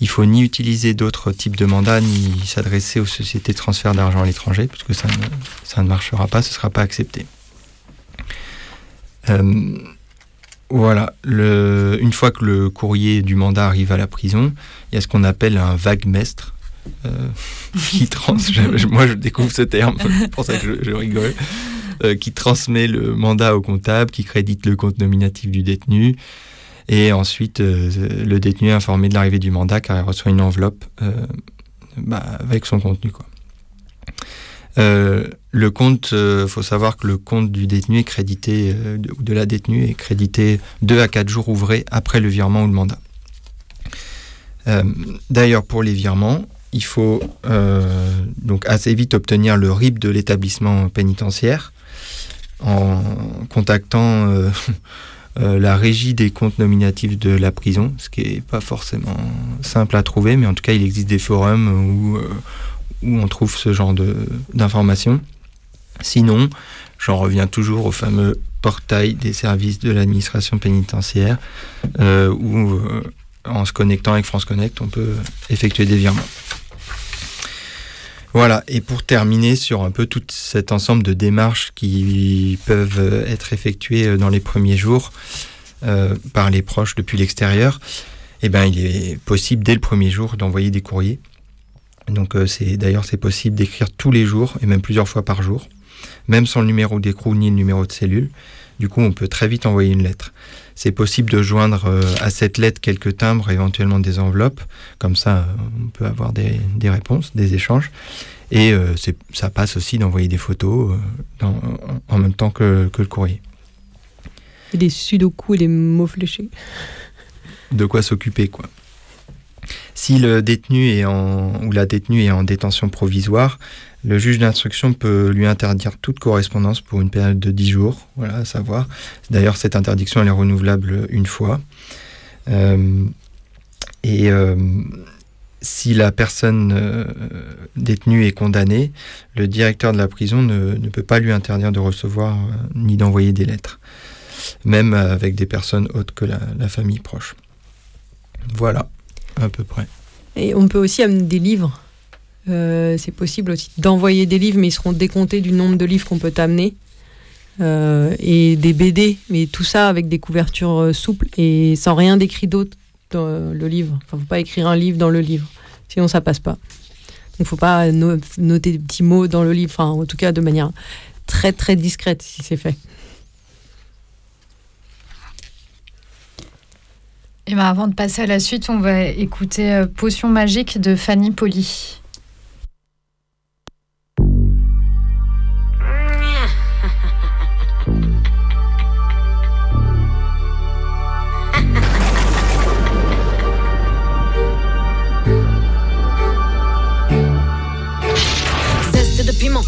Speaker 5: Il faut ni utiliser d'autres types de mandats, ni s'adresser aux sociétés de transfert d'argent à l'étranger, parce que ça ne, ça ne marchera pas, ce ne sera pas accepté. Euh, voilà, le, une fois que le courrier du mandat arrive à la prison, il y a ce qu'on appelle un vague mestre. Euh, qui trans, moi je découvre ce terme, c'est pour ça que je, rigole. qui transmet le mandat au comptable, qui crédite le compte nominatif du détenu. Et ensuite, le détenu est informé de l'arrivée du mandat car il reçoit une enveloppe bah, avec son contenu. Quoi. Euh, le compte, euh, faut savoir que le compte du détenu est crédité, euh, de la détenue est crédité 2 à 4 jours ouvrés après le virement ou le mandat. D'ailleurs, pour les virements, il faut donc assez vite obtenir le RIB de l'établissement pénitentiaire en contactant la régie des comptes nominatifs de la prison, ce qui n'est pas forcément simple à trouver, mais en tout cas, il existe des forums où où on trouve ce genre d'informations. Sinon, j'en reviens toujours au fameux portail des services de l'administration pénitentiaire, euh, où euh, en se connectant avec France Connect, on peut effectuer des virements. Voilà, et pour terminer sur un peu tout cet ensemble de démarches qui peuvent être effectuées dans les premiers jours euh, par les proches depuis l'extérieur, eh ben, il est possible dès le premier jour d'envoyer des courriers donc euh, c'est d'ailleurs c'est possible d'écrire tous les jours et même plusieurs fois par jour, même sans le numéro d'écrou ni le numéro de cellule. Du coup, on peut très vite envoyer une lettre. C'est possible de joindre euh, à cette lettre quelques timbres, éventuellement des enveloppes. Comme ça, euh, on peut avoir des, réponses, des échanges. Et ça passe aussi d'envoyer des photos en même temps que, le courrier.
Speaker 6: Et des sudoku et des mots fléchés.
Speaker 5: De quoi s'occuper, quoi. Si le détenu est en, ou la détenue est en détention provisoire, le juge d'instruction peut lui interdire toute correspondance pour une période de 10 jours, voilà, à savoir. D'ailleurs, cette interdiction, est renouvelable une fois. Euh, et euh, si la personne euh, détenue est condamnée, le directeur de la prison ne, peut pas lui interdire de recevoir ni d'envoyer des lettres, même avec des personnes autres que la famille proche. Voilà. À peu près.
Speaker 6: Et on peut aussi amener des livres. Euh, c'est possible aussi d'envoyer des livres, mais ils seront décomptés du nombre de livres qu'on peut amener. Euh, et des BD, mais tout ça avec des couvertures euh, souples et sans rien d'écrit d'autre dans le livre. Enfin, faut pas écrire un livre dans le livre, sinon ça passe pas. Donc, faut pas noter des petits mots dans le livre, enfin, en tout cas de manière très très discrète si c'est fait.
Speaker 4: Et ben avant de passer à la suite, on va écouter Potion magique de Fanny Poli.
Speaker 11: Piment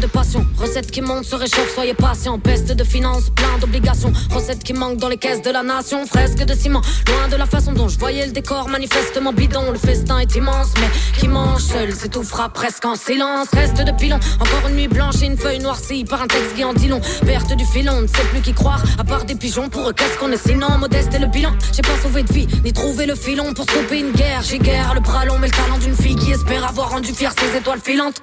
Speaker 11: de passion. Recette qui monte, se réchauffe, soyez patient. Peste de finances, plein d'obligations. Recette qui manque dans les caisses de la nation. Fresque de ciment, loin de la façon dont je voyais le décor. Manifestement bidon, le festin est immense. Mais qui mange seul s'étouffera presque en silence. Reste de pilon, encore une nuit blanche et une feuille noircie par un texte qui en dit long. Perte du filon, ne sait plus qui croire. À part des pigeons, pour eux, qu'est-ce qu'on est sinon? Modeste et le bilan. J'ai pas sauvé de vie, ni trouvé le filon pour stopper une guerre. J'ai guerre, le bras long, mais le talent d'une fille qui espère avoir rendu fier ses étoiles filantes.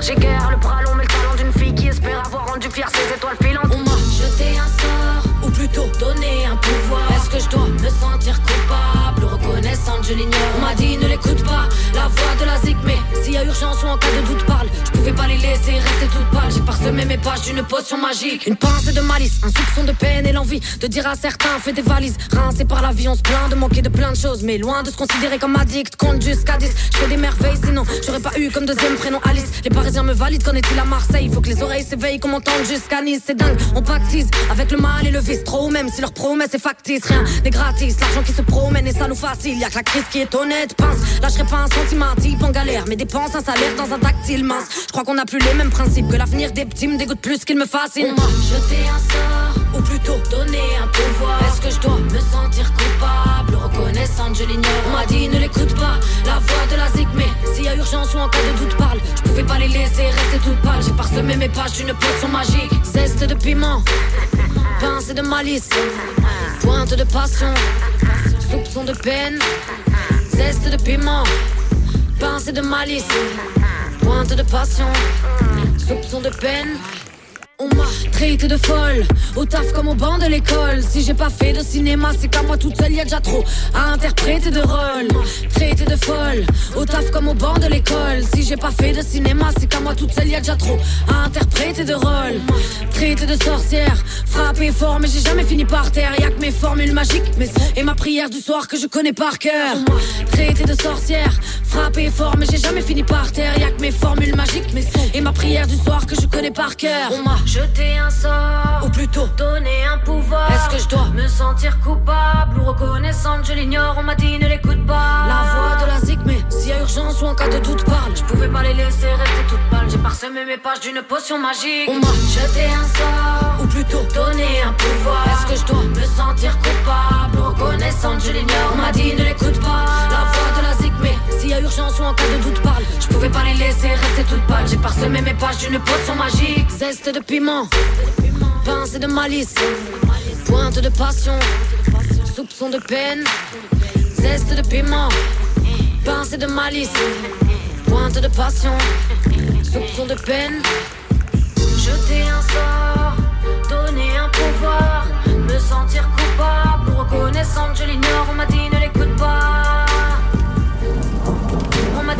Speaker 11: J'ai guère le bras long, mais le talent d'une fille qui espère avoir rendu fier ses étoiles filantes. On m'a jeté un sort, ou plutôt donné un pouvoir. Est-ce que je dois me sentir coupable, reconnaissante, je l'ignore. On m'a dit ne l'écoute pas, la voix de la zik, mais s'il y a urgence ou en cas de doute, parle. Pouvais pas les laisser rester toutes pâles. J'ai parsemé mes pages d'une potion magique. Une pensée de malice, un soupçon de peine et l'envie de dire à certains, fais des valises. Rincé par la vie, on se plaint de manquer de plein de choses, mais loin de se considérer comme addict. Compte jusqu'à 10, je fais des merveilles, sinon j'aurais pas eu comme deuxième prénom Alice. Les Parisiens me valident, qu'en est-il à Marseille? Faut que les oreilles s'éveillent, qu'on m'entende jusqu'à Nice. C'est dingue, on pactise avec le mal et le vice. Trop, même si leur promesse est factice, rien n'est gratis. L'argent qui se promène et ça nous facile. Y'a que la crise qui est honnête, pince. Lâcherai pas un sentiment type en galère, mais dépense un salaire dans un tactile mince. Qu'on a plus les mêmes principes, que l'avenir des petits me dégoûte plus qu'il me fascine. M'a jeté un sort, ou plutôt donné un pouvoir. Est-ce que je dois me sentir coupable, reconnaissante, je l'ignore. On m'a dit ne l'écoute pas, la voix de la zig, mais s'il y a urgence ou en cas de doute, parle. Je pouvais pas les laisser rester toutes pâles. J'ai parsemé mes pages d'une potion magique, zeste de piment, pincée de malice, pointe de passion, soupçon de peine, zeste de piment, pincée de malice pointe de passion, soupçon de peine. On m'a traité de folle, au taf comme au banc de l'école. Si j'ai pas fait de cinéma, c'est qu'à moi toute seule, y a déjà trop à interpréter de rôle. Traité de folle, au taf comme au banc de l'école. Si j'ai pas fait de cinéma, c'est qu'à moi toute seule, y a déjà trop à interpréter de rôle. Traité de sorcière, frappé fort, mais j'ai jamais fini par terre. Y'a que mes formules magiques mais et ma prière du soir que je connais par cœur. Traité de sorcière, frappé fort, mais j'ai jamais fini par terre. Y'a que mes formules magiques mais et ma prière du soir que je connais par cœur. Jeter un sort, ou plutôt donner un pouvoir. Est-ce que je dois me sentir coupable ou reconnaissante Je l'ignore, on m'a dit ne l'écoute pas. La voix de la zik, mais s'il y a urgence ou en cas de doute, parle. Je pouvais pas les laisser rester toutes pâles. J'ai parsemé mes pages d'une potion magique. On m'a jeté un sort, ou plutôt donner un pouvoir. Est-ce que je dois me sentir coupable ou reconnaissante Je l'ignore, on m'a dit ne l'écoute pas. La voix de la s'il y a urgence ou en cas de doute, parle. Je pouvais pas les laisser rester toutes pâles. J'ai parsemé mes pages d'une potion magique. Zeste de piment, pincée de malice, pointe de passion, soupçon de peine, zeste de piment, pincée de malice, pointe de passion, soupçon de peine. Jeter un sort, donner un pouvoir, me sentir coupable ou reconnaissante, je l'ignore, on m'a dit ne l'écoute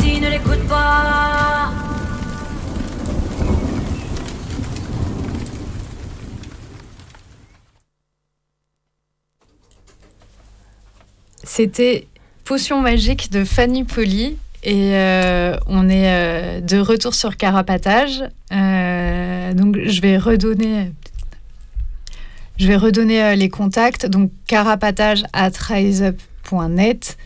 Speaker 11: ne l'écoute pas.
Speaker 4: C'était Potion magique de Fanny Poli. Et euh, on est euh, de retour sur Carapatage. Euh, donc je vais redonner. Je vais redonner les contacts. Donc carapatage at riseup.net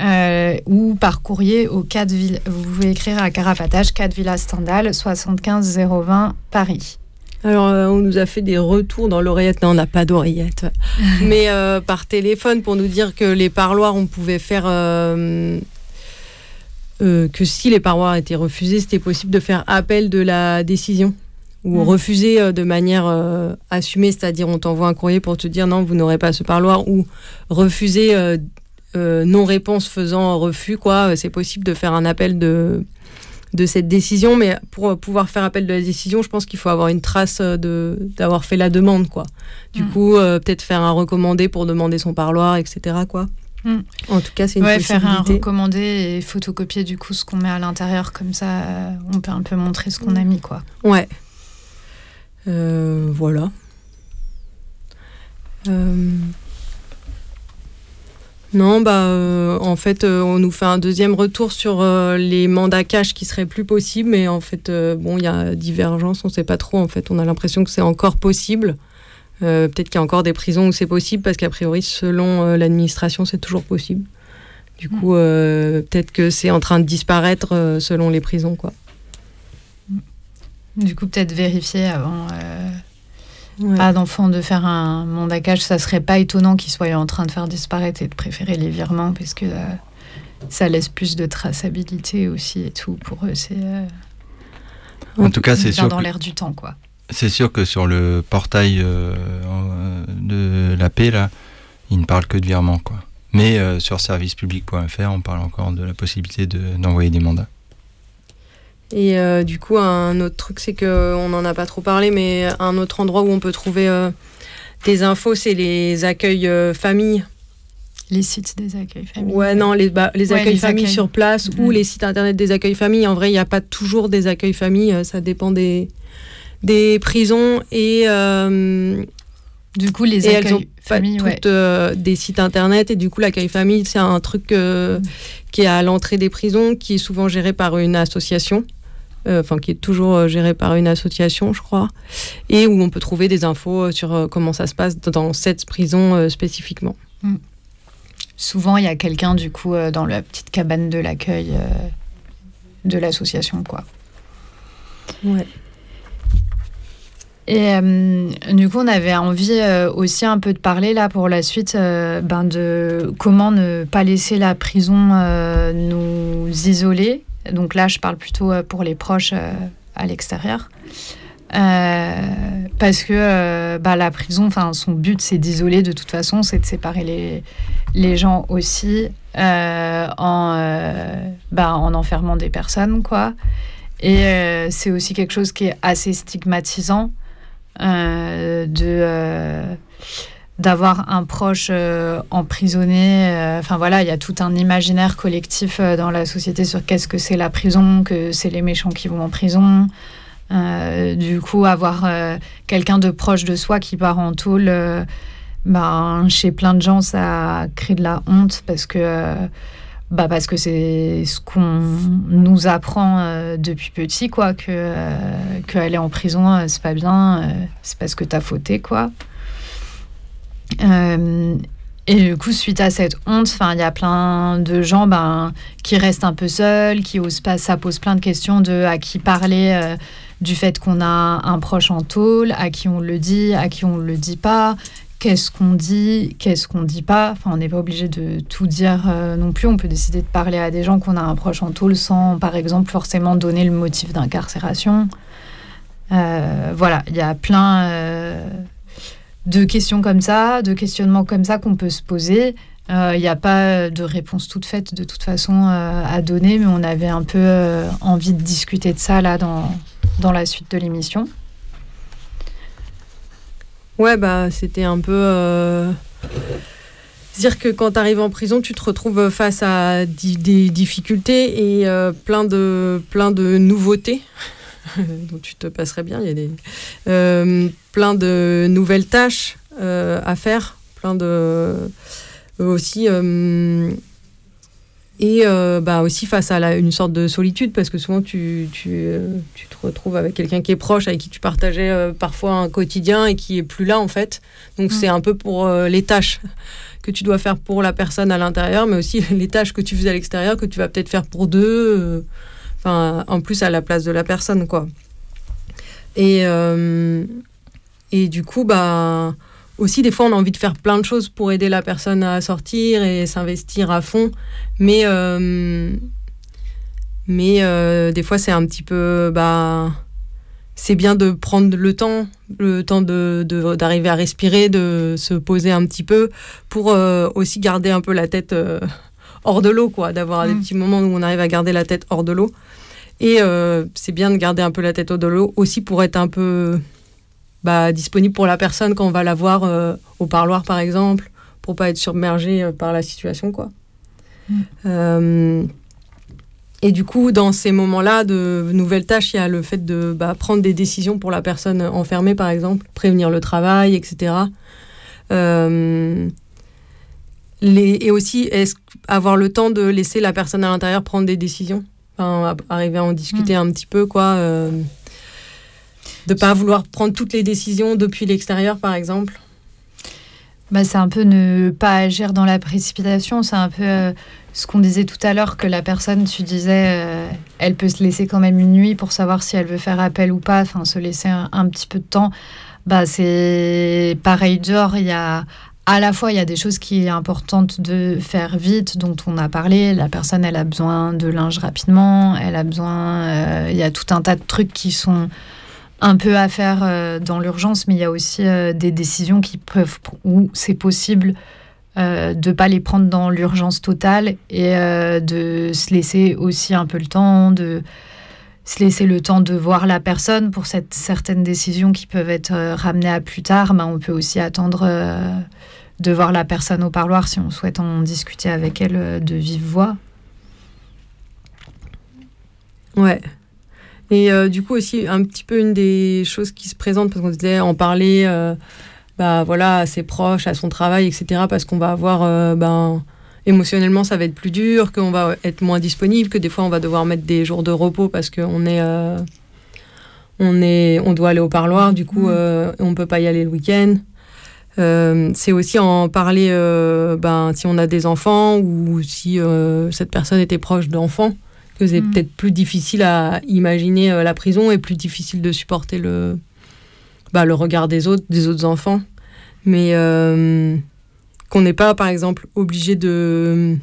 Speaker 4: euh, ou par courrier au 4 Ville- Vous pouvez écrire à Carapatage, 4 Villa Stendhal, 75 020 Paris.
Speaker 6: Alors, euh, on nous a fait des retours dans l'oreillette. Non, on n'a pas d'oreillette. Mais euh, par téléphone pour nous dire que les parloirs, on pouvait faire. euh, que si les parloirs étaient refusés, c'était possible de faire appel de la décision ou
Speaker 4: Mhm.
Speaker 6: refuser de manière assumée, c'est-à-dire on t'envoie un courrier pour te dire non, vous n'aurez pas ce parloir ou refuser euh, non-réponse faisant refus, quoi. Euh, C'est possible de faire un appel de, de cette décision, mais pour euh, pouvoir faire appel de la décision, je pense qu'il faut avoir une trace de d'avoir fait la demande, quoi. Du
Speaker 4: Mm.
Speaker 6: coup, euh, peut-être faire un recommandé pour demander son parloir, etc., quoi.
Speaker 4: Mm.
Speaker 6: En tout cas, c'est une
Speaker 4: Ouais, faire un recommandé et photocopier du coup ce qu'on met à l'intérieur, comme ça euh, on peut un peu montrer ce qu'on a mis quoi.
Speaker 6: Ouais. Euh, voilà. Non, bah, euh, en fait, euh, on nous fait un deuxième retour sur euh, les mandats cash qui seraient plus possibles, mais en fait, bon, il y a divergence, on sait pas trop. En fait, on a l'impression que c'est encore possible. Peut-être qu'il y a encore des prisons où c'est possible, parce qu'a priori, selon l'administration, c'est toujours possible. Du coup, peut-être que c'est en train de disparaître selon les prisons, quoi.
Speaker 4: Du coup peut-être vérifier avant
Speaker 6: Ouais.
Speaker 4: pas d'enfant de faire un mandacage, ça serait pas étonnant qu'ils soient en train de faire disparaître et de préférer les virements parce que euh, ça laisse plus de traçabilité aussi et tout pour eux c'est euh,
Speaker 5: En tout cas, c'est
Speaker 4: bien
Speaker 5: sûr.
Speaker 4: dans
Speaker 5: que-
Speaker 4: l'air du temps quoi.
Speaker 5: C'est sûr que sur le portail euh, de la paix, là, il ne parle que de virement, quoi. Mais euh, sur servicepublic.fr, on parle encore de la possibilité de- d'envoyer des mandats.
Speaker 6: Et euh, du coup, un autre truc, c'est que on n'en a pas trop parlé, mais un autre endroit où on peut trouver euh, des infos, c'est les accueils euh, familles.
Speaker 4: Les sites des accueils familles.
Speaker 6: Ouais, non, les, bah, les
Speaker 4: Ouais,
Speaker 6: accueils
Speaker 4: les
Speaker 6: familles
Speaker 4: accueils.
Speaker 6: sur place ou les sites internet des accueils familles. En vrai, il n'y a pas toujours des accueils familles, euh, ça dépend des, des prisons. Et,
Speaker 4: Du coup les
Speaker 6: et elles ont
Speaker 4: accueils
Speaker 6: pas
Speaker 4: ouais.
Speaker 6: toutes des sites internet. Et du coup, l'accueil famille, c'est un truc euh, qui est à l'entrée des prisons, qui est souvent géré par une association. Euh, Enfin, qui est toujours euh, géré par une association, je crois, et où on peut trouver des infos euh, sur comment ça se passe dans cette prison spécifiquement.
Speaker 4: Souvent il y a quelqu'un du coup dans la petite cabane de l'accueil de l'association quoi.
Speaker 6: Ouais.
Speaker 4: Et euh, du coup, on avait envie euh, aussi un peu de parler là pour la suite euh, ben de comment ne pas laisser la prison nous isoler. Donc là, je parle plutôt euh, pour les proches euh, à l'extérieur. Euh, parce que bah, la prison, son but, c'est d'isoler de toute façon, c'est de séparer les, les gens aussi en, bah, en enfermant des personnes, quoi. Et c'est aussi quelque chose qui est assez stigmatisant de d'avoir un proche emprisonné. Enfin voilà, il y a tout un imaginaire collectif dans la société sur qu'est-ce que c'est la prison, que c'est les méchants qui vont en prison. du coup, avoir quelqu'un de proche de soi qui part en tôle, ben, chez plein de gens, ça crée de la honte parce que bah c'est ce qu'on nous apprend euh, depuis petit, quoi, que euh, qu'aller en prison, euh, c'est pas bien, c'est parce que t'as fauté, quoi. Et du coup, suite à cette honte, il y a plein de gens, ben, qui restent un peu seuls, qui osent pas, ça pose plein de questions de à qui parler du fait qu'on a un proche en tôle, à qui on le dit, à qui on le dit pas, qu'est-ce qu'on dit, qu'est-ce qu'on dit pas. Enfin, on n'est pas obligé de tout dire euh, non plus. On peut décider de parler à des gens qu'on a un proche en tôle sans, par exemple, forcément donner le motif d'incarcération. Euh, voilà, il y a plein euh, de questions comme ça, de questionnements comme ça qu'on peut se poser. Il n'y a pas de réponse toute faite de toute façon à donner, mais on avait un peu envie de discuter de ça là dans, dans la suite de l'émission.
Speaker 6: Ouais, bah, c'était un peu. Euh, dire que quand tu arrives en prison, tu te retrouves face à des difficultés et euh, plein, de, plein de nouveautés dont tu te passerais bien. Il y a des, euh, plein de nouvelles tâches à faire, plein de. aussi et euh, bah aussi face à une sorte de solitude, parce que souvent tu, tu, euh, tu te retrouves avec quelqu'un qui est proche, avec qui tu partageais euh, parfois un quotidien et qui est plus là en fait. Donc c'est un peu pour les tâches que tu dois faire pour la personne à l'intérieur, mais aussi les tâches que tu faisais à l'extérieur, que tu vas peut-être faire pour deux, en plus à la place de la personne quoi. Et, et du coup, bah aussi, des fois, on a envie de faire plein de choses pour aider la personne à sortir et s'investir à fond. Mais, euh, euh, des fois, c'est un petit peu. Bah, c'est bien de prendre le temps, le temps d'arriver à respirer, de se poser un petit peu pour euh, aussi garder un peu la tête hors de l'eau, quoi. D'avoir des mm. petits moments où on arrive à garder la tête hors de l'eau. Et c'est bien de garder un peu la tête hors de l'eau aussi pour être un peu bah, disponible pour la personne quand on va la voir euh, au parloir, par exemple, pour pas être submergé euh, par la situation, quoi. Mm. Euh, et du coup, dans ces moments-là de nouvelles tâches, il y a le fait de bah, prendre des décisions pour la personne enfermée, par exemple, prévenir le travail, etc. les, et aussi, est avoir le temps de laisser la personne à l'intérieur prendre des décisions, arriver à en discuter mm. un petit peu, quoi de pas vouloir prendre toutes les décisions depuis l'extérieur, par exemple?
Speaker 4: Bah, c'est un peu ne pas agir dans la précipitation. C'est un peu euh, ce qu'on disait tout à l'heure, que la personne, tu disais, euh, elle peut se laisser quand même une nuit pour savoir si elle veut faire appel ou pas, enfin se laisser un, petit peu de temps. Bah, c'est pareil genre, il y a à la fois, il y a des choses qui est importantes de faire vite, dont on a parlé. La personne, elle a besoin de linge rapidement, elle a besoin. Euh, il y a tout un tas de trucs qui sont un peu à faire euh, dans l'urgence, mais il y a aussi euh, des décisions qui peuvent, où c'est possible de ne pas les prendre dans l'urgence totale et de se laisser aussi un peu le temps, de se laisser le temps de voir la personne pour certaines décisions qui peuvent être ramenées à plus tard. Ben, on peut aussi attendre de voir la personne au parloir si on souhaite en discuter avec elle de vive voix.
Speaker 6: Ouais, et euh, du coup aussi, un petit peu une des choses qui se présentent, parce qu'on disait en parler euh, bah, voilà, à ses proches, à son travail, etc. Parce qu'on va avoir, euh, ben, émotionnellement, ça va être plus dur, qu'on va être moins disponible, que des fois, on va devoir mettre des jours de repos parce qu'on est, on est, on doit aller au parloir, du coup, mmh. on ne peut pas y aller le week-end. C'est aussi en parler ben, si on a des enfants ou si cette personne était proche d'enfants que c'est mm. peut-être plus difficile à imaginer euh, la prison et plus difficile de supporter le, bah, le regard des autres, des autres enfants. Mais euh, qu'on n'est pas, par exemple, obligé de,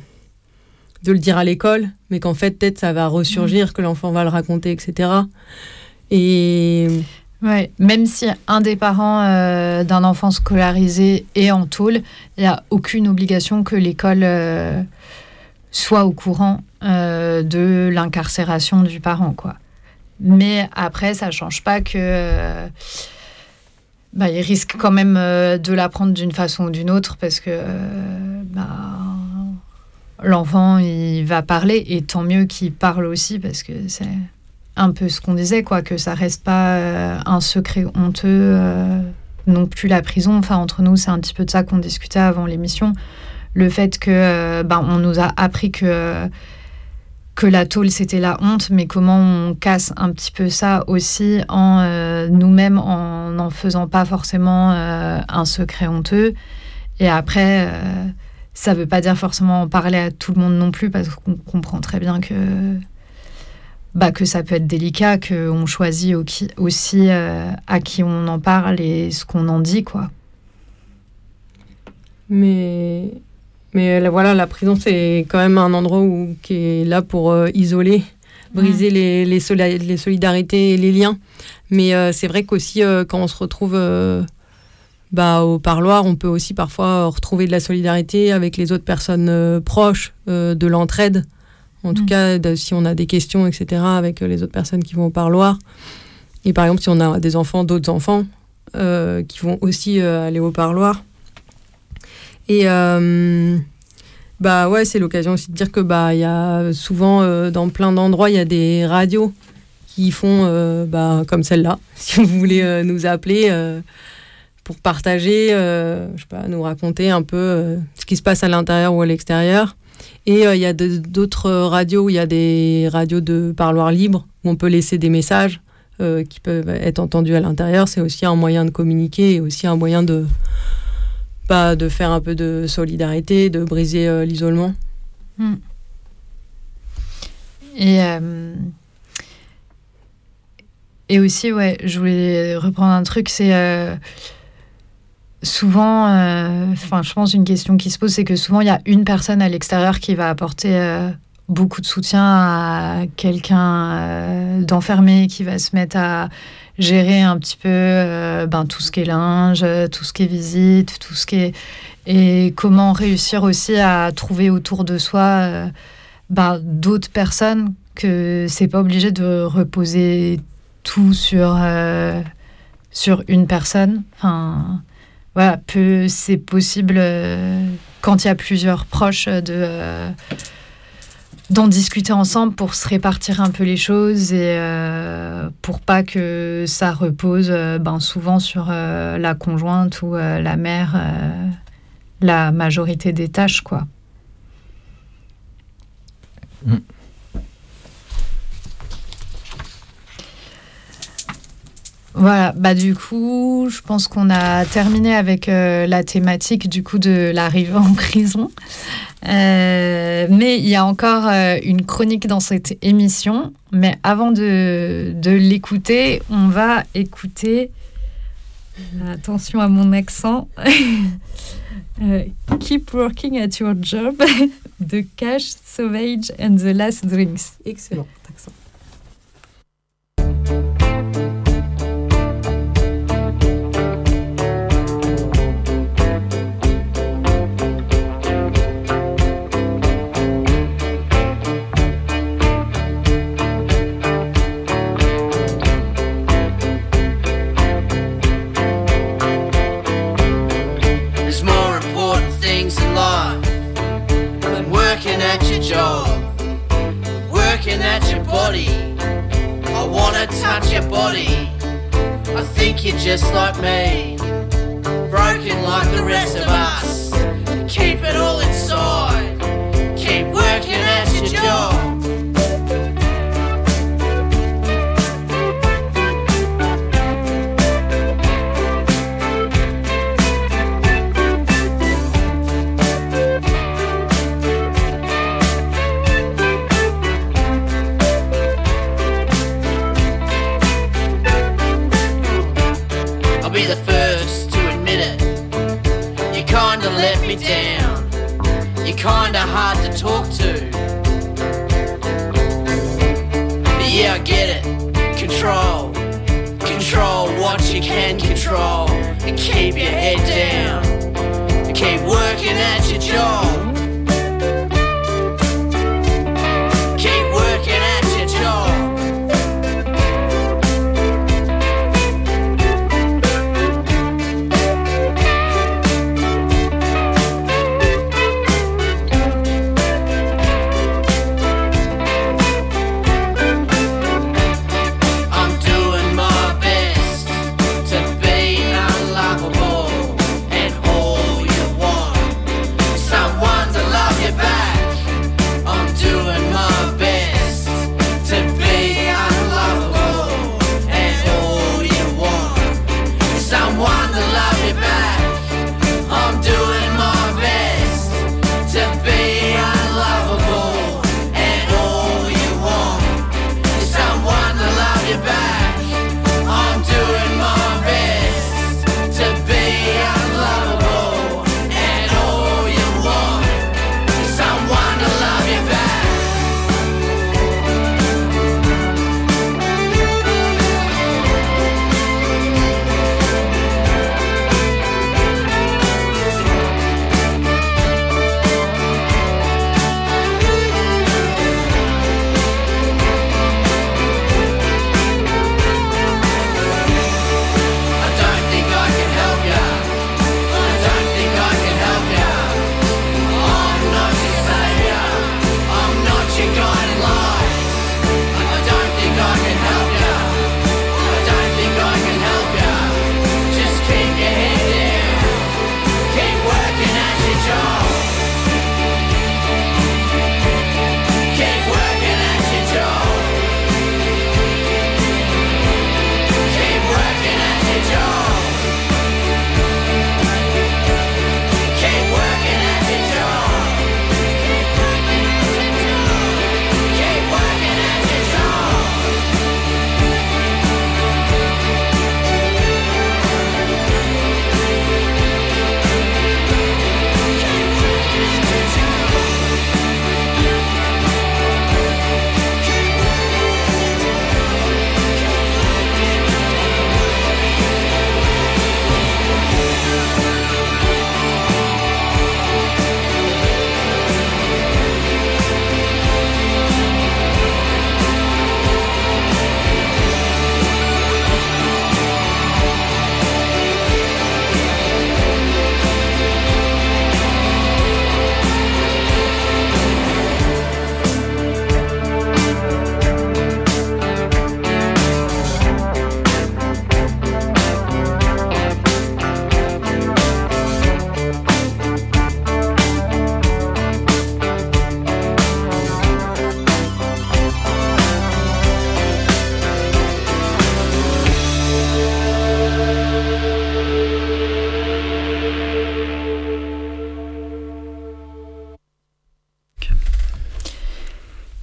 Speaker 6: de le dire à l'école, mais qu'en fait, peut-être ça va ressurgir, mm. que l'enfant va le raconter, etc. Et.
Speaker 4: Ouais, même si un des parents euh, d'un enfant scolarisé est en tôle, il n'y a aucune obligation que l'école soit au courant euh, de l'incarcération du parent, quoi. Mais après, ça change pas que, bah, il risque quand même de l'apprendre d'une façon ou d'une autre parce que bah, l'enfant, il va parler et tant mieux qu'il parle aussi parce que c'est un peu ce qu'on disait, quoi, que ça reste pas euh, un secret honteux euh, non plus la prison. Enfin, entre nous, c'est un petit peu de ça qu'on discutait avant l'émission. Le fait que euh, ben, on nous a appris que que la tôle c'était la honte, mais comment on casse un petit peu ça aussi en nous-mêmes en n'en faisant pas forcément un secret honteux. Et après, ça veut pas dire forcément en parler à tout le monde non plus, parce qu'on comprend très bien que bah, que ça peut être délicat, qu'on choisit aussi euh, à qui on en parle et ce qu'on en dit, quoi.
Speaker 6: Mais, mais voilà, la prison, c'est quand même un endroit où, qui est là pour euh, isoler, briser les, les, les, solidarités et les liens. Mais euh, c'est vrai qu'aussi, quand on se retrouve bah, au parloir, on peut aussi parfois retrouver de la solidarité avec les autres personnes proches, de l'entraide. En tout mm. cas, si on a des questions, etc., avec euh, les autres personnes qui vont au parloir. Et par exemple, si on a des enfants, d'autres enfants euh, qui vont aussi euh, aller au parloir. Et bah ouais, c'est l'occasion aussi de dire que bah il y a souvent dans plein d'endroits il y a des radios qui font bah, comme celle-là. Si vous voulez nous appeler pour partager, je sais pas, nous raconter un peu ce qui se passe à l'intérieur ou à l'extérieur. Et euh, il y a d'autres radios il y a des radios de parloir libre où on peut laisser des messages euh, qui peuvent être entendus à l'intérieur. C'est aussi un moyen de communiquer et aussi un moyen de, bah, de faire un peu de solidarité, de briser euh, l'isolement. Hmm.
Speaker 4: Et, et aussi, ouais, je voulais reprendre un truc, c'est souvent, euh, enfin, je pense une question qui se pose, c'est que souvent il y a une personne à l'extérieur qui va apporter euh, beaucoup de soutien à quelqu'un euh, d'enfermé qui va se mettre à gérer un petit peu ben, tout ce qui est linge, tout ce qui est visite, tout ce qui est et comment réussir aussi à trouver autour de soi ben, d'autres personnes que c'est pas obligé de reposer tout sur sur une personne. Enfin, voilà, c'est possible euh, quand il y a plusieurs proches de euh, d'en discuter ensemble pour se répartir un peu les choses et euh, pour pas que ça repose ben, souvent sur la conjointe ou la mère la majorité des tâches quoi. Mm. Voilà, bah du coup, je pense qu'on a terminé avec euh, la thématique du coup de l'arrivée en prison. Euh, mais il y a encore euh, une chronique dans cette émission. Mais avant de, de l'écouter, on va écouter. Attention à mon accent. Keep working at your job de Cash, Sauvage and the Last Drinks.
Speaker 6: Excellent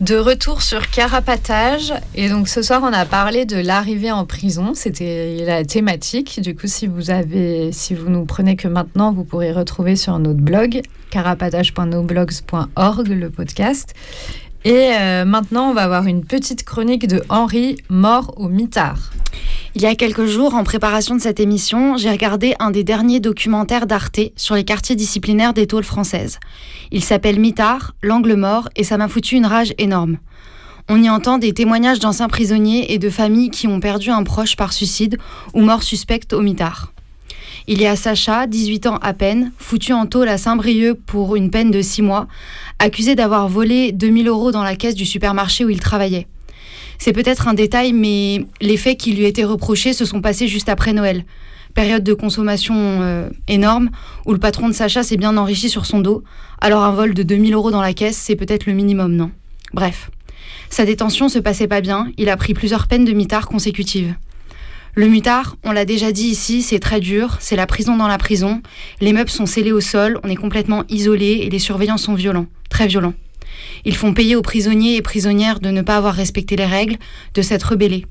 Speaker 4: De retour sur Carapatage. Et donc ce soir, on a parlé de l'arrivée en prison. C'était la thématique. Du coup, si vous avez, si vous nous prenez que maintenant, vous pourrez retrouver sur notre blog carapatage.noblogs.org le podcast. Et euh, maintenant, on va avoir une petite chronique de Henri, mort au mitard.
Speaker 2: Il y a quelques jours, en préparation de cette émission, j'ai regardé un des derniers documentaires d'Arte sur les quartiers disciplinaires des tôles françaises. Il s'appelle Mitard, l'angle mort, et ça m'a foutu une rage énorme. On y entend des témoignages d'anciens prisonniers et de familles qui ont perdu un proche par suicide ou mort suspecte au mitard. Il y a Sacha, 18 ans à peine, foutu en tôle à Saint-Brieuc pour une peine de 6 mois, accusé d'avoir volé 2000 euros dans la caisse du supermarché où il travaillait. C'est peut-être un détail, mais les faits qui lui étaient reprochés se sont passés juste après Noël. Période de consommation euh, énorme, où le patron de Sacha s'est bien enrichi sur son dos. Alors un vol de 2000 euros dans la caisse, c'est peut-être le minimum, non? Bref. Sa détention se passait pas bien, il a pris plusieurs peines de mitard consécutives. Le mitard, on l'a déjà dit ici, c'est très dur, c'est la prison dans la prison. Les meubles sont scellés au sol, on est complètement isolé et les surveillants sont violents, très violents. Ils font payer aux prisonniers et prisonnières de ne pas avoir respecté les règles, de s'être rebellés.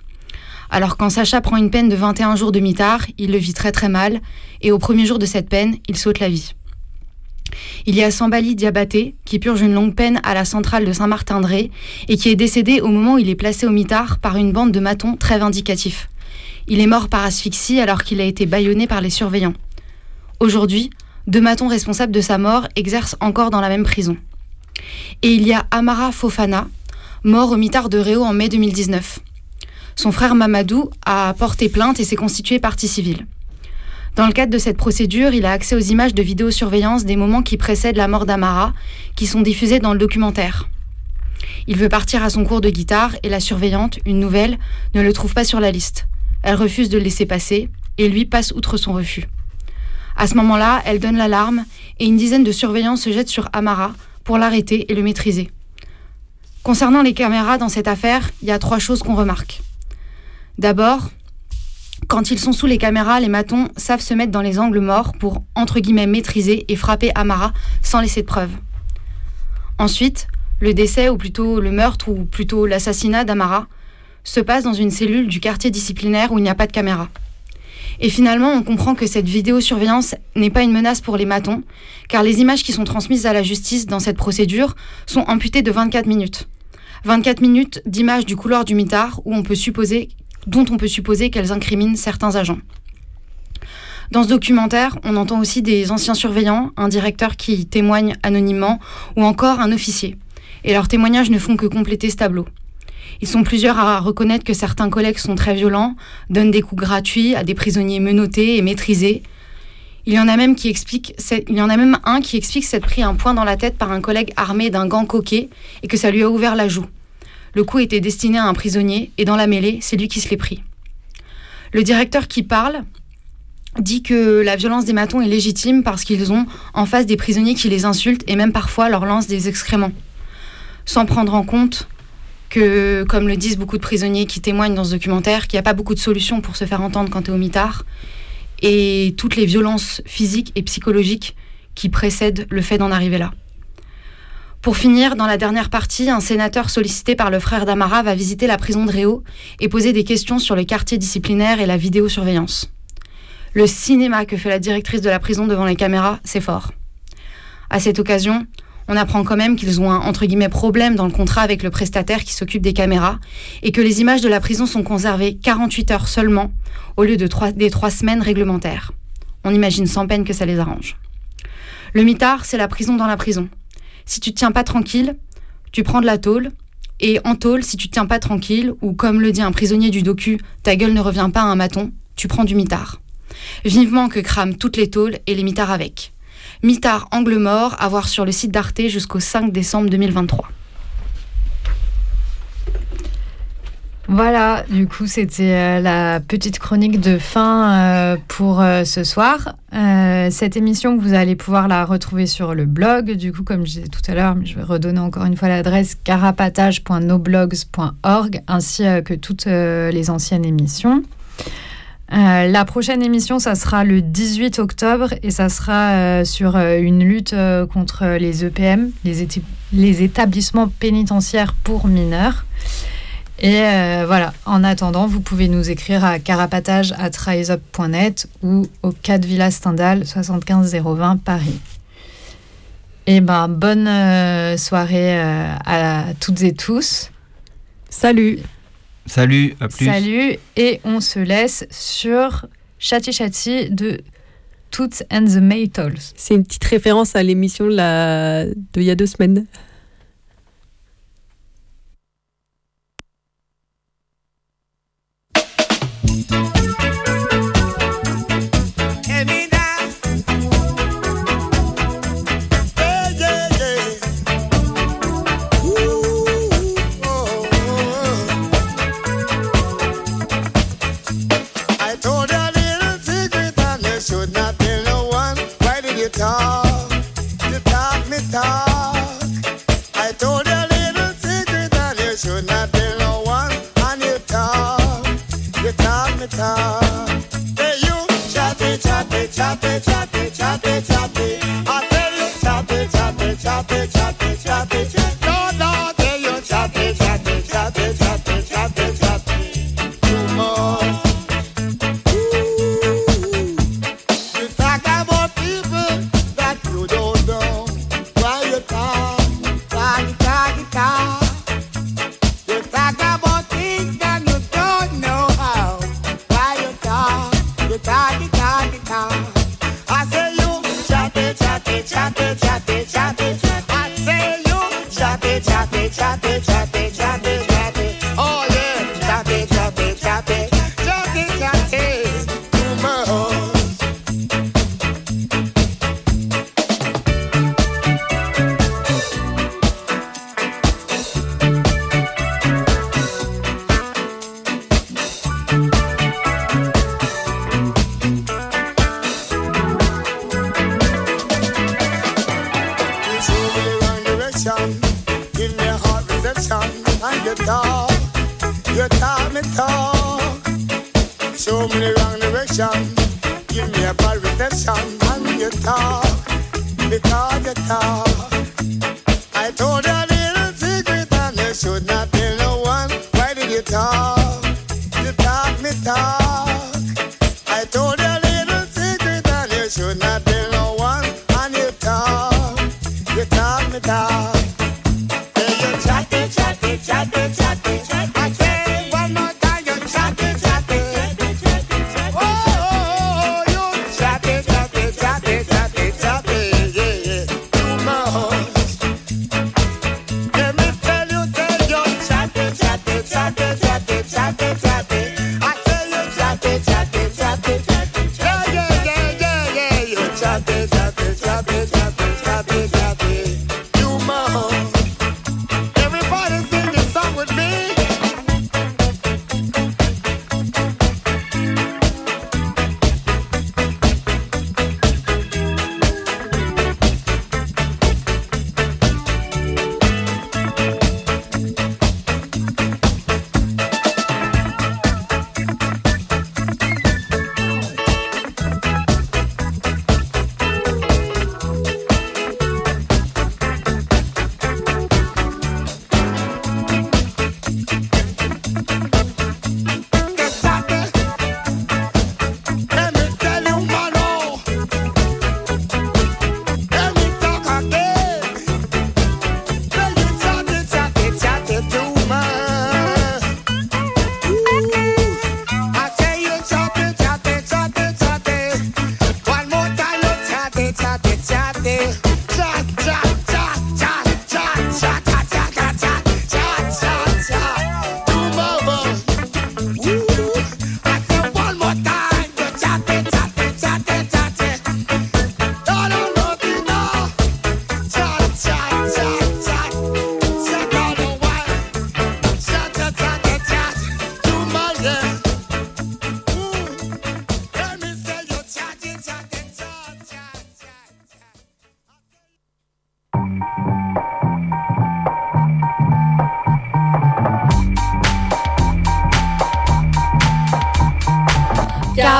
Speaker 2: Alors quand Sacha prend une peine de 21 jours de mitard, il le vit très très mal, et au premier jour de cette peine, il saute la vie. Il y a Sambali Diabaté, qui purge une longue peine à la centrale de Saint-Martin-Dré, et qui est décédé au moment où il est placé au mitard par une bande de matons très vindicatifs. Il est mort par asphyxie alors qu'il a été bâillonné par les surveillants. Aujourd'hui, deux matons responsables de sa mort exercent encore dans la même prison. Et il y a Amara Fofana, mort au mitard de Réau en mai 2019. Son frère Mamadou a porté plainte et s'est constitué partie civile. Dans le cadre de cette procédure, il a accès aux images de vidéosurveillance des moments qui précèdent la mort d'Amara, qui sont diffusées dans le documentaire. Il veut partir à son cours de guitare et la surveillante, une nouvelle, ne le trouve pas sur la liste. Elle refuse de le laisser passer et lui passe outre son refus. À ce moment-là, elle donne l'alarme et une dizaine de surveillants se jettent sur Amara pour l'arrêter et le maîtriser. Concernant les caméras dans cette affaire, il y a trois choses qu'on remarque. D'abord, quand ils sont sous les caméras, les matons savent se mettre dans les angles morts pour, entre guillemets, maîtriser et frapper Amara sans laisser de preuves. Ensuite, le décès, ou plutôt le meurtre, ou plutôt l'assassinat d'Amara, se passe dans une cellule du quartier disciplinaire où il n'y a pas de caméra. Et finalement, on comprend que cette vidéosurveillance n'est pas une menace pour les matons, car les images qui sont transmises à la justice dans cette procédure sont amputées de 24 minutes. 24 minutes d'images du couloir du mitard où on peut supposer, dont on peut supposer qu'elles incriminent certains agents. Dans ce documentaire, on entend aussi des anciens surveillants, un directeur qui témoigne anonymement, ou encore un officier. Et leurs témoignages ne font que compléter ce tableau. Ils sont plusieurs à reconnaître que certains collègues sont très violents, donnent des coups gratuits à des prisonniers menottés et maîtrisés. Il y en a même qui explique, il y en a même un qui explique s'être pris un point dans la tête par un collègue armé d'un gant coquet et que ça lui a ouvert la joue. Le coup était destiné à un prisonnier et dans la mêlée, c'est lui qui se l'est pris. Le directeur qui parle dit que la violence des matons est légitime parce qu'ils ont en face des prisonniers qui les insultent et même parfois leur lancent des excréments. Sans prendre en compte que, comme le disent beaucoup de prisonniers qui témoignent dans ce documentaire, qu'il n'y a pas beaucoup de solutions pour se faire entendre quand tu es au mitard, et toutes les violences physiques et psychologiques qui précèdent le fait d'en arriver là. Pour finir, dans la dernière partie, un sénateur sollicité par le frère d'Amara va visiter la prison de Réau et poser des questions sur le quartier disciplinaire et la vidéosurveillance. Le cinéma que fait la directrice de la prison devant les caméras, c'est fort. À cette occasion, on apprend quand même qu'ils ont un entre guillemets problème dans le contrat avec le prestataire qui s'occupe des caméras et que les images de la prison sont conservées 48 heures seulement au lieu de des trois semaines réglementaires. On imagine sans peine que ça les arrange. Le mitard, c'est la prison dans la prison. Si tu te tiens pas tranquille, tu prends de la tôle. Et en tôle, si tu te tiens pas tranquille, ou comme le dit un prisonnier du docu, ta gueule ne revient pas à un maton, tu prends du mitard. Vivement que crament toutes les tôles et les mitards avec. Mitard Angle Mort, à voir sur le site d'Arte jusqu'au 5 décembre 2023.
Speaker 4: Voilà, du coup, c'était euh, la petite chronique de fin euh, pour euh, ce soir. cette émission, vous allez pouvoir la retrouver sur le blog. Du coup, comme je disais tout à l'heure, je vais redonner encore une fois l'adresse carapatage.noblogs.org ainsi que toutes les anciennes émissions. Euh, la prochaine émission, ça sera le 18 octobre et ça sera euh, sur euh, une lutte contre les EPM, les, établissements pénitentiaires pour mineurs. Et voilà, en attendant, vous pouvez nous écrire à carapatage.riseup.net ou au 4 Villa Stendhal 75020 Paris. Et ben, bonne soirée à toutes et tous.
Speaker 12: Salut
Speaker 5: Salut, à plus.
Speaker 4: Salut, et on se laisse sur Chati Chati de Toots and the Maytals.
Speaker 12: C'est une petite référence à l'émission de, la... de il y a deux semaines.